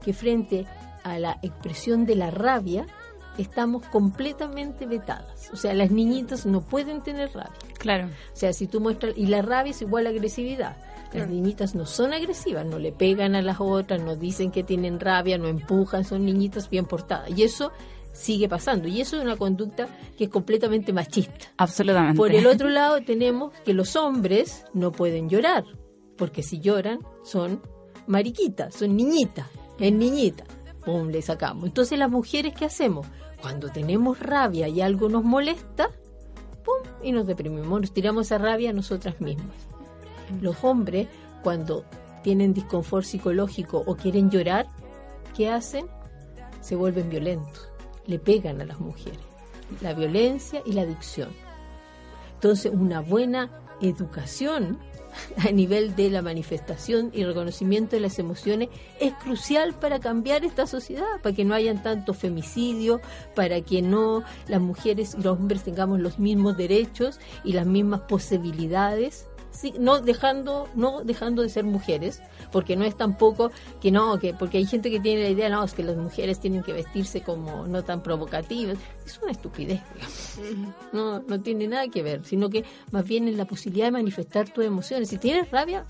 que frente a la expresión de la rabia, estamos completamente vetadas. O sea, las niñitas no pueden tener rabia. Claro. O sea, si tú muestras, y la rabia es igual a agresividad. Las niñitas no son agresivas, no le pegan a las otras, no dicen que tienen rabia, no empujan, son niñitas bien portadas. Y eso sigue pasando. Y eso es una conducta que es completamente machista. Absolutamente. Por el otro lado tenemos que los hombres no pueden llorar, porque si lloran son mariquitas, son niñitas, es niñita. Pum, le sacamos. Entonces las mujeres, ¿qué hacemos? Cuando tenemos rabia y algo nos molesta, pum, y nos deprimimos, nos tiramos esa rabia a nosotras mismas. Los hombres, cuando tienen disconfort psicológico o quieren llorar, ¿qué hacen? Se vuelven violentos, le pegan a las mujeres. La violencia y la adicción. Entonces, una buena educación a nivel de la manifestación y reconocimiento de las emociones es crucial para cambiar esta sociedad, para que no hayan tanto femicidio, para que no las mujeres y los hombres tengamos los mismos derechos y las mismas posibilidades sí, no dejando, no dejando de ser mujeres, porque no es tampoco que no, que porque hay gente que tiene la idea, no, es que las mujeres tienen que vestirse como no tan provocativas. Es una estupidez, digamos. No, no tiene nada que ver, sino que más bien es la posibilidad de manifestar tus emociones. Si tienes rabia,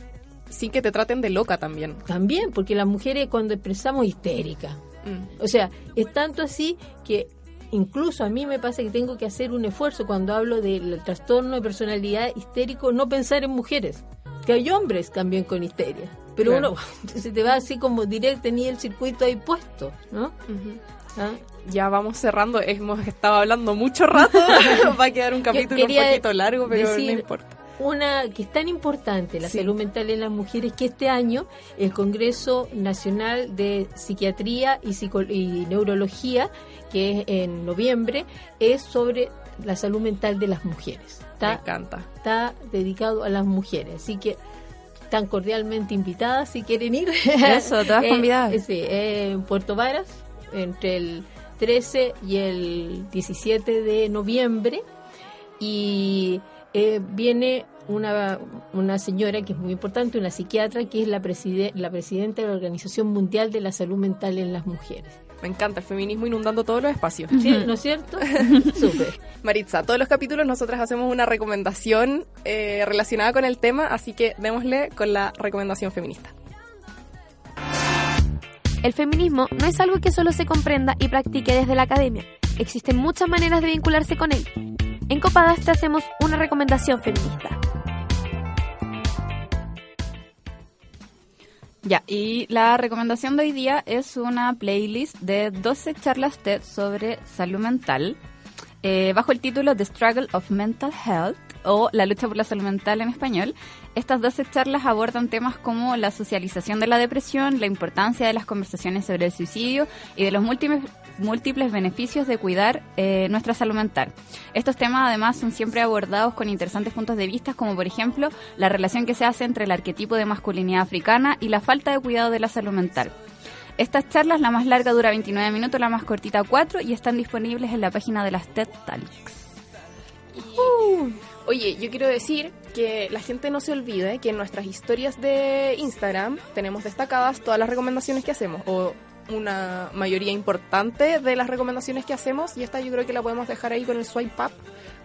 Sin que te traten de loca también. también, porque las mujeres cuando expresamos histérica. Mm. O sea, es tanto así que incluso a mí me pasa que tengo que hacer un esfuerzo cuando hablo del trastorno de personalidad histérico, no pensar en mujeres. Que hay hombres también con histeria. Pero Claro. uno se te va así como directo, tenía el circuito ahí puesto, ¿no? ¿Ah? Ya vamos cerrando. Hemos estado hablando mucho rato. Va a quedar un capítulo un poquito largo, pero no importa. Una que es tan importante, la Sí. salud mental en las mujeres, que este año el Congreso Nacional de Psiquiatría y, Psico- y Neurología, que es en noviembre, es sobre la salud mental de las mujeres. Me encanta. está dedicado a las mujeres, así que están cordialmente invitadas si quieren ir. Eso, todas Eh, convidadas. eh, sí, eh, en Puerto Varas, entre el 13 y el 17 de noviembre y eh, viene una, una señora que es muy importante, una psiquiatra, que es la, preside- la presidenta de la Organización Mundial de la Salud Mental en las Mujeres. Me encanta el feminismo inundando todos los espacios. ¿Sí? ¿No es cierto? Súper. Maritza, todos los capítulos nosotras hacemos una recomendación eh, relacionada con el tema, así que démosle con la recomendación feminista. El feminismo no es algo que solo se comprenda y practique desde la academia. Existen muchas maneras de vincularse con él. En Copadas te hacemos una recomendación feminista. Ya, y la recomendación de hoy día es una playlist de 12 charlas TED sobre salud mental, eh, bajo el título The Struggle of Mental Health o La lucha por la salud mental en español. Estas 12 charlas abordan temas como la socialización de la depresión, la importancia de las conversaciones sobre el suicidio y de los múltiples, múltiples beneficios de cuidar eh, nuestra salud mental. Estos temas además son siempre abordados con interesantes puntos de vista, como por ejemplo la relación que se hace entre el arquetipo de masculinidad africana y la falta de cuidado de la salud mental. Estas charlas, la más larga dura 29 minutos, la más cortita 4 y están disponibles en la página de las TED Talks. Oye, yo quiero decir que la gente no se olvide que en nuestras historias de Instagram tenemos destacadas todas las recomendaciones que hacemos, o una mayoría importante de las recomendaciones que hacemos, y esta yo creo que la podemos dejar ahí con el swipe up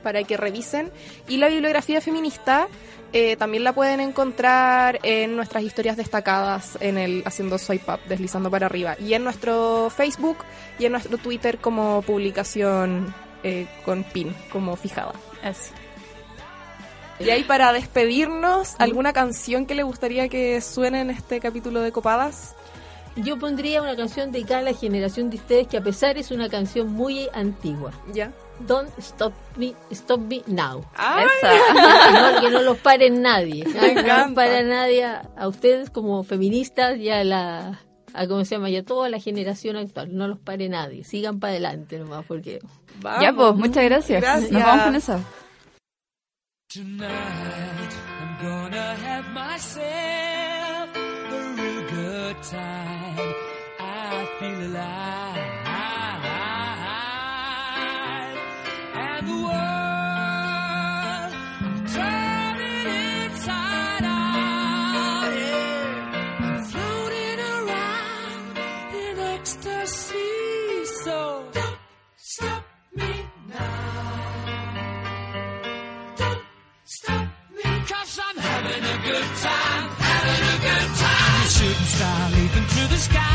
para que revisen. Y la bibliografía feminista eh, también la pueden encontrar en nuestras historias destacadas en el haciendo swipe up, deslizando para arriba, y en nuestro Facebook y en nuestro Twitter como publicación eh, con pin, como fijada. Y ahí para despedirnos, ¿alguna canción que le gustaría que suene en este capítulo de Copadas? Yo pondría una canción dedicada a la generación de ustedes, que a pesar es una canción muy antigua. ¿Ya? Don't Stop Me, Stop Me Now. ¡Ah! No, que no los pare nadie. Me No, no encanta. los para nadie a, a ustedes como feministas y a la a cómo se llama y a toda la generación actual. No los pare nadie. Sigan para adelante nomás porque Ya, pues, muchas gracias. Gracias. Nos vamos con eso. Tonight I'm gonna have myself real good time. I feel alive. Star leaping through the sky